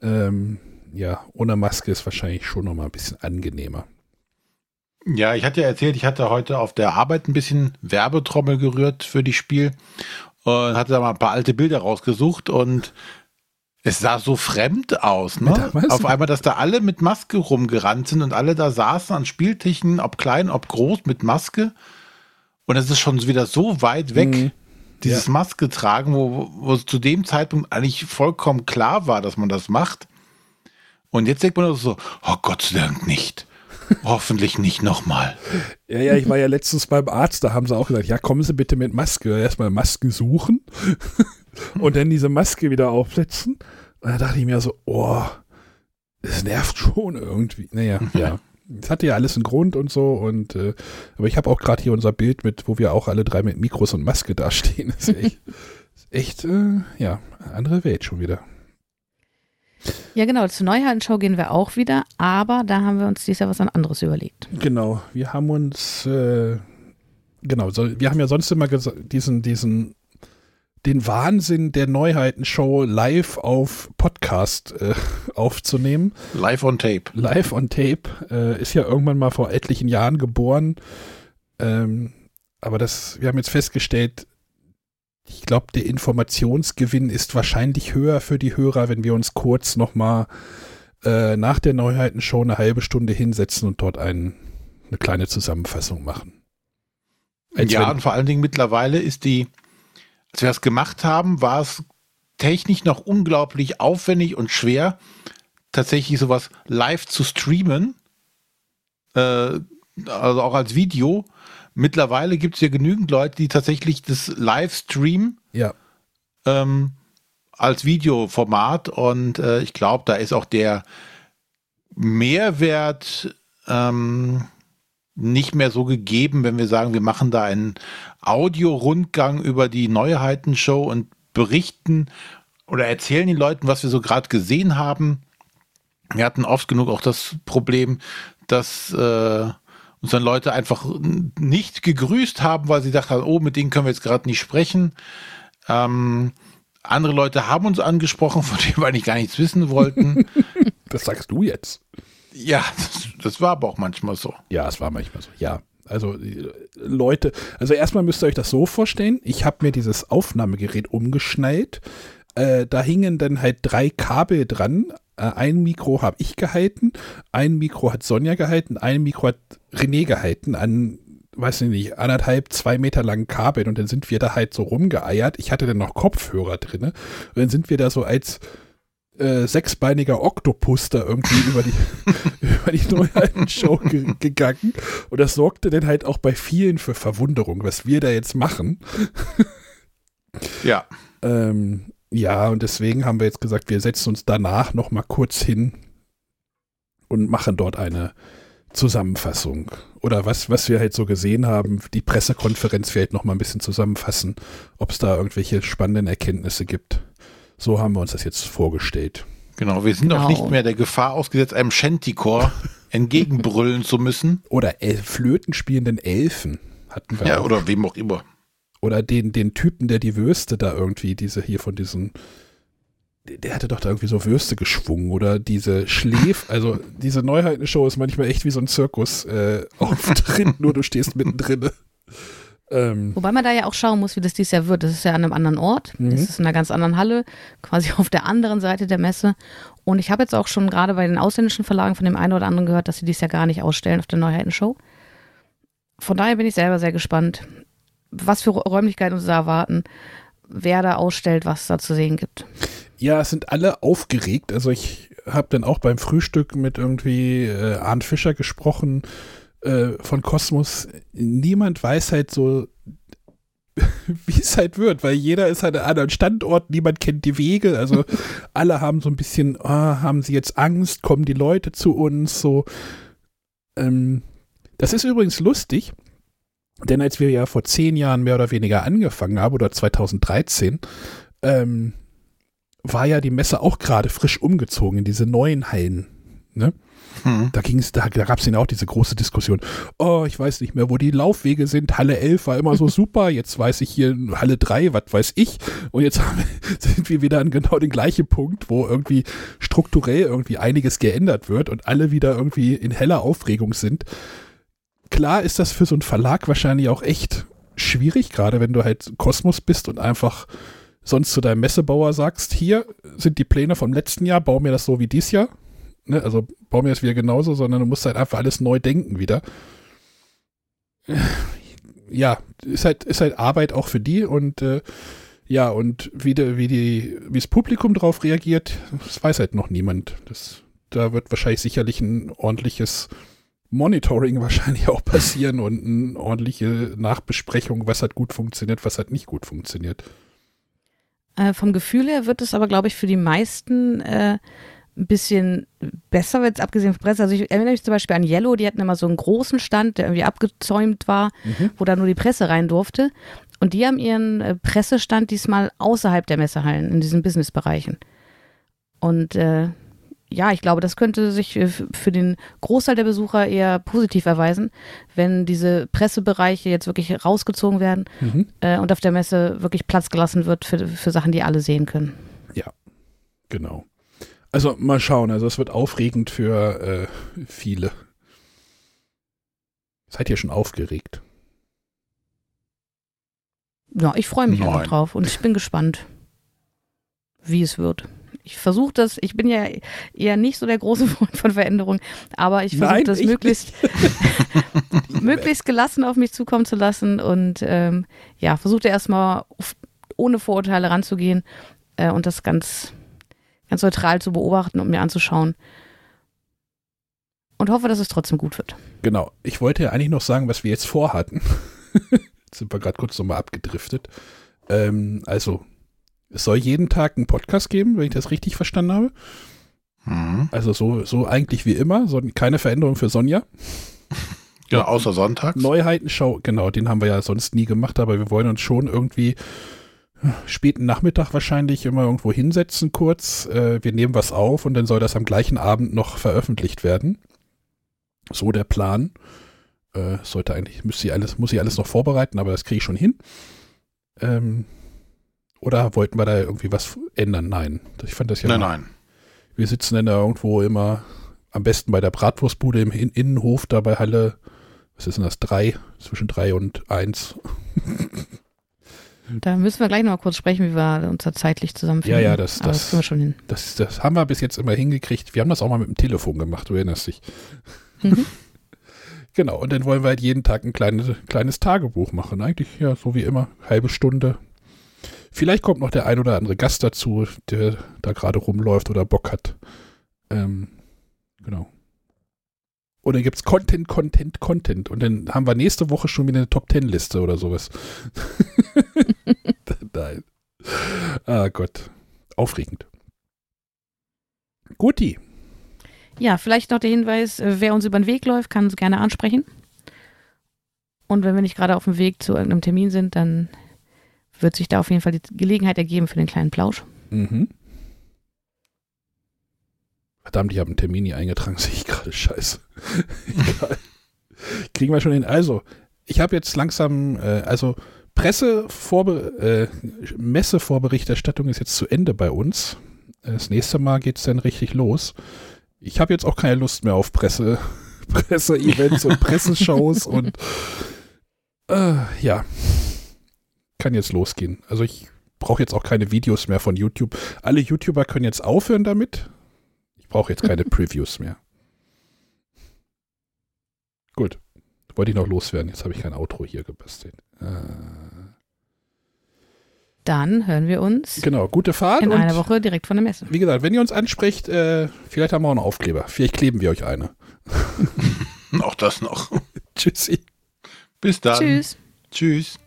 ähm, ja, ohne Maske ist wahrscheinlich schon nochmal ein bisschen angenehmer. Ja, ich hatte ja erzählt, ich hatte heute auf der Arbeit ein bisschen Werbetrommel gerührt für die Spiel und hatte da mal ein paar alte Bilder rausgesucht und es sah so fremd aus, ne? Auf einmal, dass da alle mit Maske rumgerannt sind und alle da saßen an Spieltischen, ob klein, ob groß, mit Maske. Und es ist schon wieder so weit weg, Mhm. dieses Maske tragen, wo, wo es zu dem Zeitpunkt eigentlich vollkommen klar war, dass man das macht. Und jetzt denkt man so, oh Gott sei Dank nicht. Hoffentlich nicht nochmal. Ja, ja, ich war ja letztens beim Arzt, da haben sie auch gesagt, ja, kommen Sie bitte mit Maske. Erstmal Masken suchen und dann diese Maske wieder aufsetzen. Und da dachte ich mir so, oh, das nervt schon irgendwie. Naja, ja. Es hatte ja alles einen Grund und so und äh, aber ich habe auch gerade hier unser Bild mit, wo wir auch alle drei mit Mikros und Maske dastehen. Das ist echt, ist echt äh, ja, eine andere Welt schon wieder. Ja, genau. Zur Neuheitenshow gehen wir auch wieder, aber da haben wir uns dieses Jahr was anderes überlegt. Genau, wir haben uns, äh, genau, so, wir haben ja sonst immer diesen, diesen, den Wahnsinn der Neuheitenshow live auf Podcast äh, aufzunehmen. Live on Tape. Live on Tape äh, ist ja irgendwann mal vor etlichen Jahren geboren. Ähm, aber das, wir haben jetzt festgestellt, ich glaube, der Informationsgewinn ist wahrscheinlich höher für die Hörer, wenn wir uns kurz nochmal äh, nach der Neuheitenshow eine halbe Stunde hinsetzen und dort ein, eine kleine Zusammenfassung machen. Als ja, und vor allen Dingen mittlerweile ist die, als wir das gemacht haben, war es technisch noch unglaublich aufwendig und schwer, tatsächlich sowas live zu streamen, äh, also auch als Video, mittlerweile gibt es ja genügend Leute, die tatsächlich das Livestream Ja. ähm, als Videoformat und äh, ich glaube, da ist auch der Mehrwert ähm, nicht mehr so gegeben, wenn wir sagen, wir machen da einen Audio-Rundgang über die Neuheitenshow und berichten oder erzählen den Leuten, was wir so gerade gesehen haben. Wir hatten oft genug auch das Problem, dass äh, uns dann Leute einfach nicht gegrüßt haben, weil sie dachten, oh, mit denen können wir jetzt gerade nicht sprechen. Ähm, andere Leute haben uns angesprochen, von denen wir eigentlich gar nichts wissen wollten. Das sagst du jetzt. ja, das, das war aber auch manchmal so. Ja, es war manchmal so. Ja. Also äh, Leute, also erstmal müsst ihr euch das so vorstellen. Ich habe mir dieses Aufnahmegerät umgeschnallt. Äh, da hingen dann halt drei Kabel dran. Äh, ein Mikro habe ich gehalten, ein Mikro hat Sonja gehalten, ein Mikro hat René gehalten an, weiß ich nicht, anderthalb, zwei Meter langen Kabeln und dann sind wir da halt so rumgeeiert. Ich hatte dann noch Kopfhörer drinne und dann sind wir da so als äh, sechsbeiniger Oktopus da irgendwie über die, über die Neuheitenshow ge gegangen. Und das sorgte dann halt auch bei vielen für Verwunderung, was wir da jetzt machen. Ja. Ähm, ja, und deswegen haben wir jetzt gesagt, wir setzen uns danach noch mal kurz hin und machen dort eine Zusammenfassung. Oder was, was wir halt so gesehen haben, die Pressekonferenz vielleicht noch mal ein bisschen zusammenfassen, ob es da irgendwelche spannenden Erkenntnisse gibt. So haben wir uns das jetzt vorgestellt. Genau, wir sind auch Genau. nicht mehr der Gefahr ausgesetzt, einem Shantycore entgegenbrüllen zu müssen. Oder El Flöten spielenden Elfen hatten wir Ja, auch. oder wem auch immer. Oder den, den Typen, der die Würste da irgendwie, diese hier von diesen, der, hatte doch da irgendwie so Würste geschwungen oder diese Schläf, also diese Neuheitenshow ist manchmal echt wie so ein Zirkus äh, Auftritt, nur du stehst mittendrin. Ähm, Wobei man da ja auch schauen muss, wie das dieses Jahr wird. Das ist ja an einem anderen Ort. Mhm. Das ist in einer ganz anderen Halle, quasi auf der anderen Seite der Messe. Und ich habe jetzt auch schon gerade bei den ausländischen Verlagen von dem einen oder anderen gehört, dass sie dies Jahr gar nicht ausstellen auf der Neuheitenshow. Von daher bin ich selber sehr gespannt, was für Räumlichkeiten uns da erwarten, wer da ausstellt, was es da zu sehen gibt. ja, es sind alle aufgeregt. Also ich habe dann auch beim Frühstück mit irgendwie äh, Arndt Fischer gesprochen äh, von Kosmos. Niemand weiß halt so, wie es halt wird, weil jeder ist halt an einem anderen Standort, niemand kennt die Wege, also alle haben so ein bisschen, ah, haben sie jetzt Angst, kommen die Leute zu uns, so. Ähm, das ist übrigens lustig, denn als wir ja vor zehn Jahren mehr oder weniger angefangen haben, oder 2013, ähm, war ja die Messe auch gerade frisch umgezogen in diese neuen Hallen. Ne? Hm. Da ging es, da, da gab es ja auch diese große Diskussion. Oh, ich weiß nicht mehr, wo die Laufwege sind. Halle 11 war immer so super. Jetzt weiß ich hier Halle 3, was weiß ich. Und jetzt haben, sind wir wieder an genau den gleichen Punkt, wo irgendwie strukturell irgendwie einiges geändert wird und alle wieder irgendwie in heller Aufregung sind. Klar ist das für so einen Verlag wahrscheinlich auch echt schwierig, gerade wenn du halt Kosmos bist und einfach sonst zu deinem Messebauer sagst, hier sind die Pläne vom letzten Jahr, bau mir das so wie dies Jahr. Ne, also bau mir das wieder genauso, sondern du musst halt einfach alles neu denken wieder. Ja, ist halt, ist halt Arbeit auch für die und äh, ja, und wie, de, wie, die, wie das Publikum darauf reagiert, das weiß halt noch niemand. Das, da wird wahrscheinlich sicherlich ein ordentliches Monitoring wahrscheinlich auch passieren und eine ordentliche Nachbesprechung, was hat gut funktioniert, was hat nicht gut funktioniert. Äh, vom Gefühl her wird es aber, glaube ich, für die meisten äh, ein bisschen besser, jetzt abgesehen von Presse. Also ich erinnere mich zum Beispiel an Yellow, die hatten immer so einen großen Stand, der irgendwie abgezäumt war, wo da nur die Presse rein durfte. Und die haben ihren äh, Pressestand diesmal außerhalb der Messehallen, in diesen Businessbereichen. Und äh, ja, ich glaube, das könnte sich äh, für den Großteil der Besucher eher positiv erweisen, wenn diese Pressebereiche jetzt wirklich rausgezogen werden Mhm. äh, und auf der Messe wirklich Platz gelassen wird für, für Sachen, die alle sehen können. Genau. Also mal schauen, also es wird aufregend für äh, viele. Seid ihr schon aufgeregt? Ja, ich freue mich Nein. einfach drauf und ich bin gespannt, wie es wird. Ich versuche das, ich bin ja eher nicht so der große Freund von Veränderung, aber ich versuche das ich möglichst, möglichst gelassen auf mich zukommen zu lassen und ähm, ja, versuche erstmal ohne Vorurteile ranzugehen äh, und das ganz, ganz neutral zu beobachten und mir anzuschauen. Und hoffe, dass es trotzdem gut wird. Genau. Ich wollte ja eigentlich noch sagen, was wir jetzt vorhatten. jetzt sind wir gerade kurz nochmal abgedriftet. Ähm, also, es soll jeden Tag einen Podcast geben, wenn ich das richtig verstanden habe. Mhm. Also so, so eigentlich wie immer. So, keine Veränderung für Sonja. Genau, außer sonntags. Neuheitenschau, genau, den haben wir ja sonst nie gemacht, aber wir wollen uns schon irgendwie späten Nachmittag wahrscheinlich immer irgendwo hinsetzen kurz. Äh, wir nehmen was auf und dann soll das am gleichen Abend noch veröffentlicht werden. So der Plan. Äh, sollte eigentlich, müsste ich alles, muss ich alles noch vorbereiten, aber das kriege ich schon hin. Ähm, oder wollten wir da irgendwie was ändern? Nein. Ich fand das ja. Nein, nein. Wir sitzen dann da irgendwo immer am besten bei der Bratwurstbude im In Innenhof, da bei Halle, was ist denn das, drei, zwischen drei und eins. Da müssen wir gleich noch mal kurz sprechen, wie wir uns da zeitlich zusammenfinden. Ja, ja, das- das- kriegen wir schon hin. Das, das haben wir bis jetzt immer hingekriegt. Wir haben das auch mal mit dem Telefon gemacht, du erinnerst dich. Mhm. Genau, und dann wollen wir halt jeden Tag ein kleines, kleines Tagebuch machen. Eigentlich ja so wie immer, halbe Stunde. Vielleicht kommt noch der ein oder andere Gast dazu, der da gerade rumläuft oder Bock hat. Ähm, genau. Oder gibt es Content, Content, Content. Und dann haben wir nächste Woche schon wieder eine Top-Ten-Liste oder sowas. Nein. Ah Gott. Aufregend. Guti. Ja, vielleicht noch der Hinweis, äh, wer uns über den Weg läuft, kann uns gerne ansprechen. Und wenn wir nicht gerade auf dem Weg zu irgendeinem Termin sind, dann wird sich da auf jeden Fall die Gelegenheit ergeben für den kleinen Plausch. Mhm. Verdammt, ich habe einen Termin hier eingetragen, sehe ich gerade. Scheiße. Egal. Kriegen wir schon hin. Also, ich habe jetzt langsam, äh, also Pressevorbe äh, Messevorberichterstattung ist jetzt zu Ende bei uns. Das nächste Mal geht es dann richtig los. Ich habe jetzt auch keine Lust mehr auf Presse, Presse-Events und Presseshows und äh, ja, kann jetzt losgehen. Also ich brauche jetzt auch keine Videos mehr von YouTube. Alle YouTuber können jetzt aufhören damit. Ich brauche jetzt keine Previews mehr. Gut. Wollte ich noch loswerden. Jetzt habe ich kein Outro hier gebastelt. Äh, Dann hören wir uns genau, gute Fahrt. in und einer Woche direkt von der Messe. Wie gesagt, wenn ihr uns ansprecht, äh, vielleicht haben wir auch einen Aufkleber. Vielleicht kleben wir euch eine. Auch das noch. Tschüssi. Bis dann. Tschüss. Tschüss.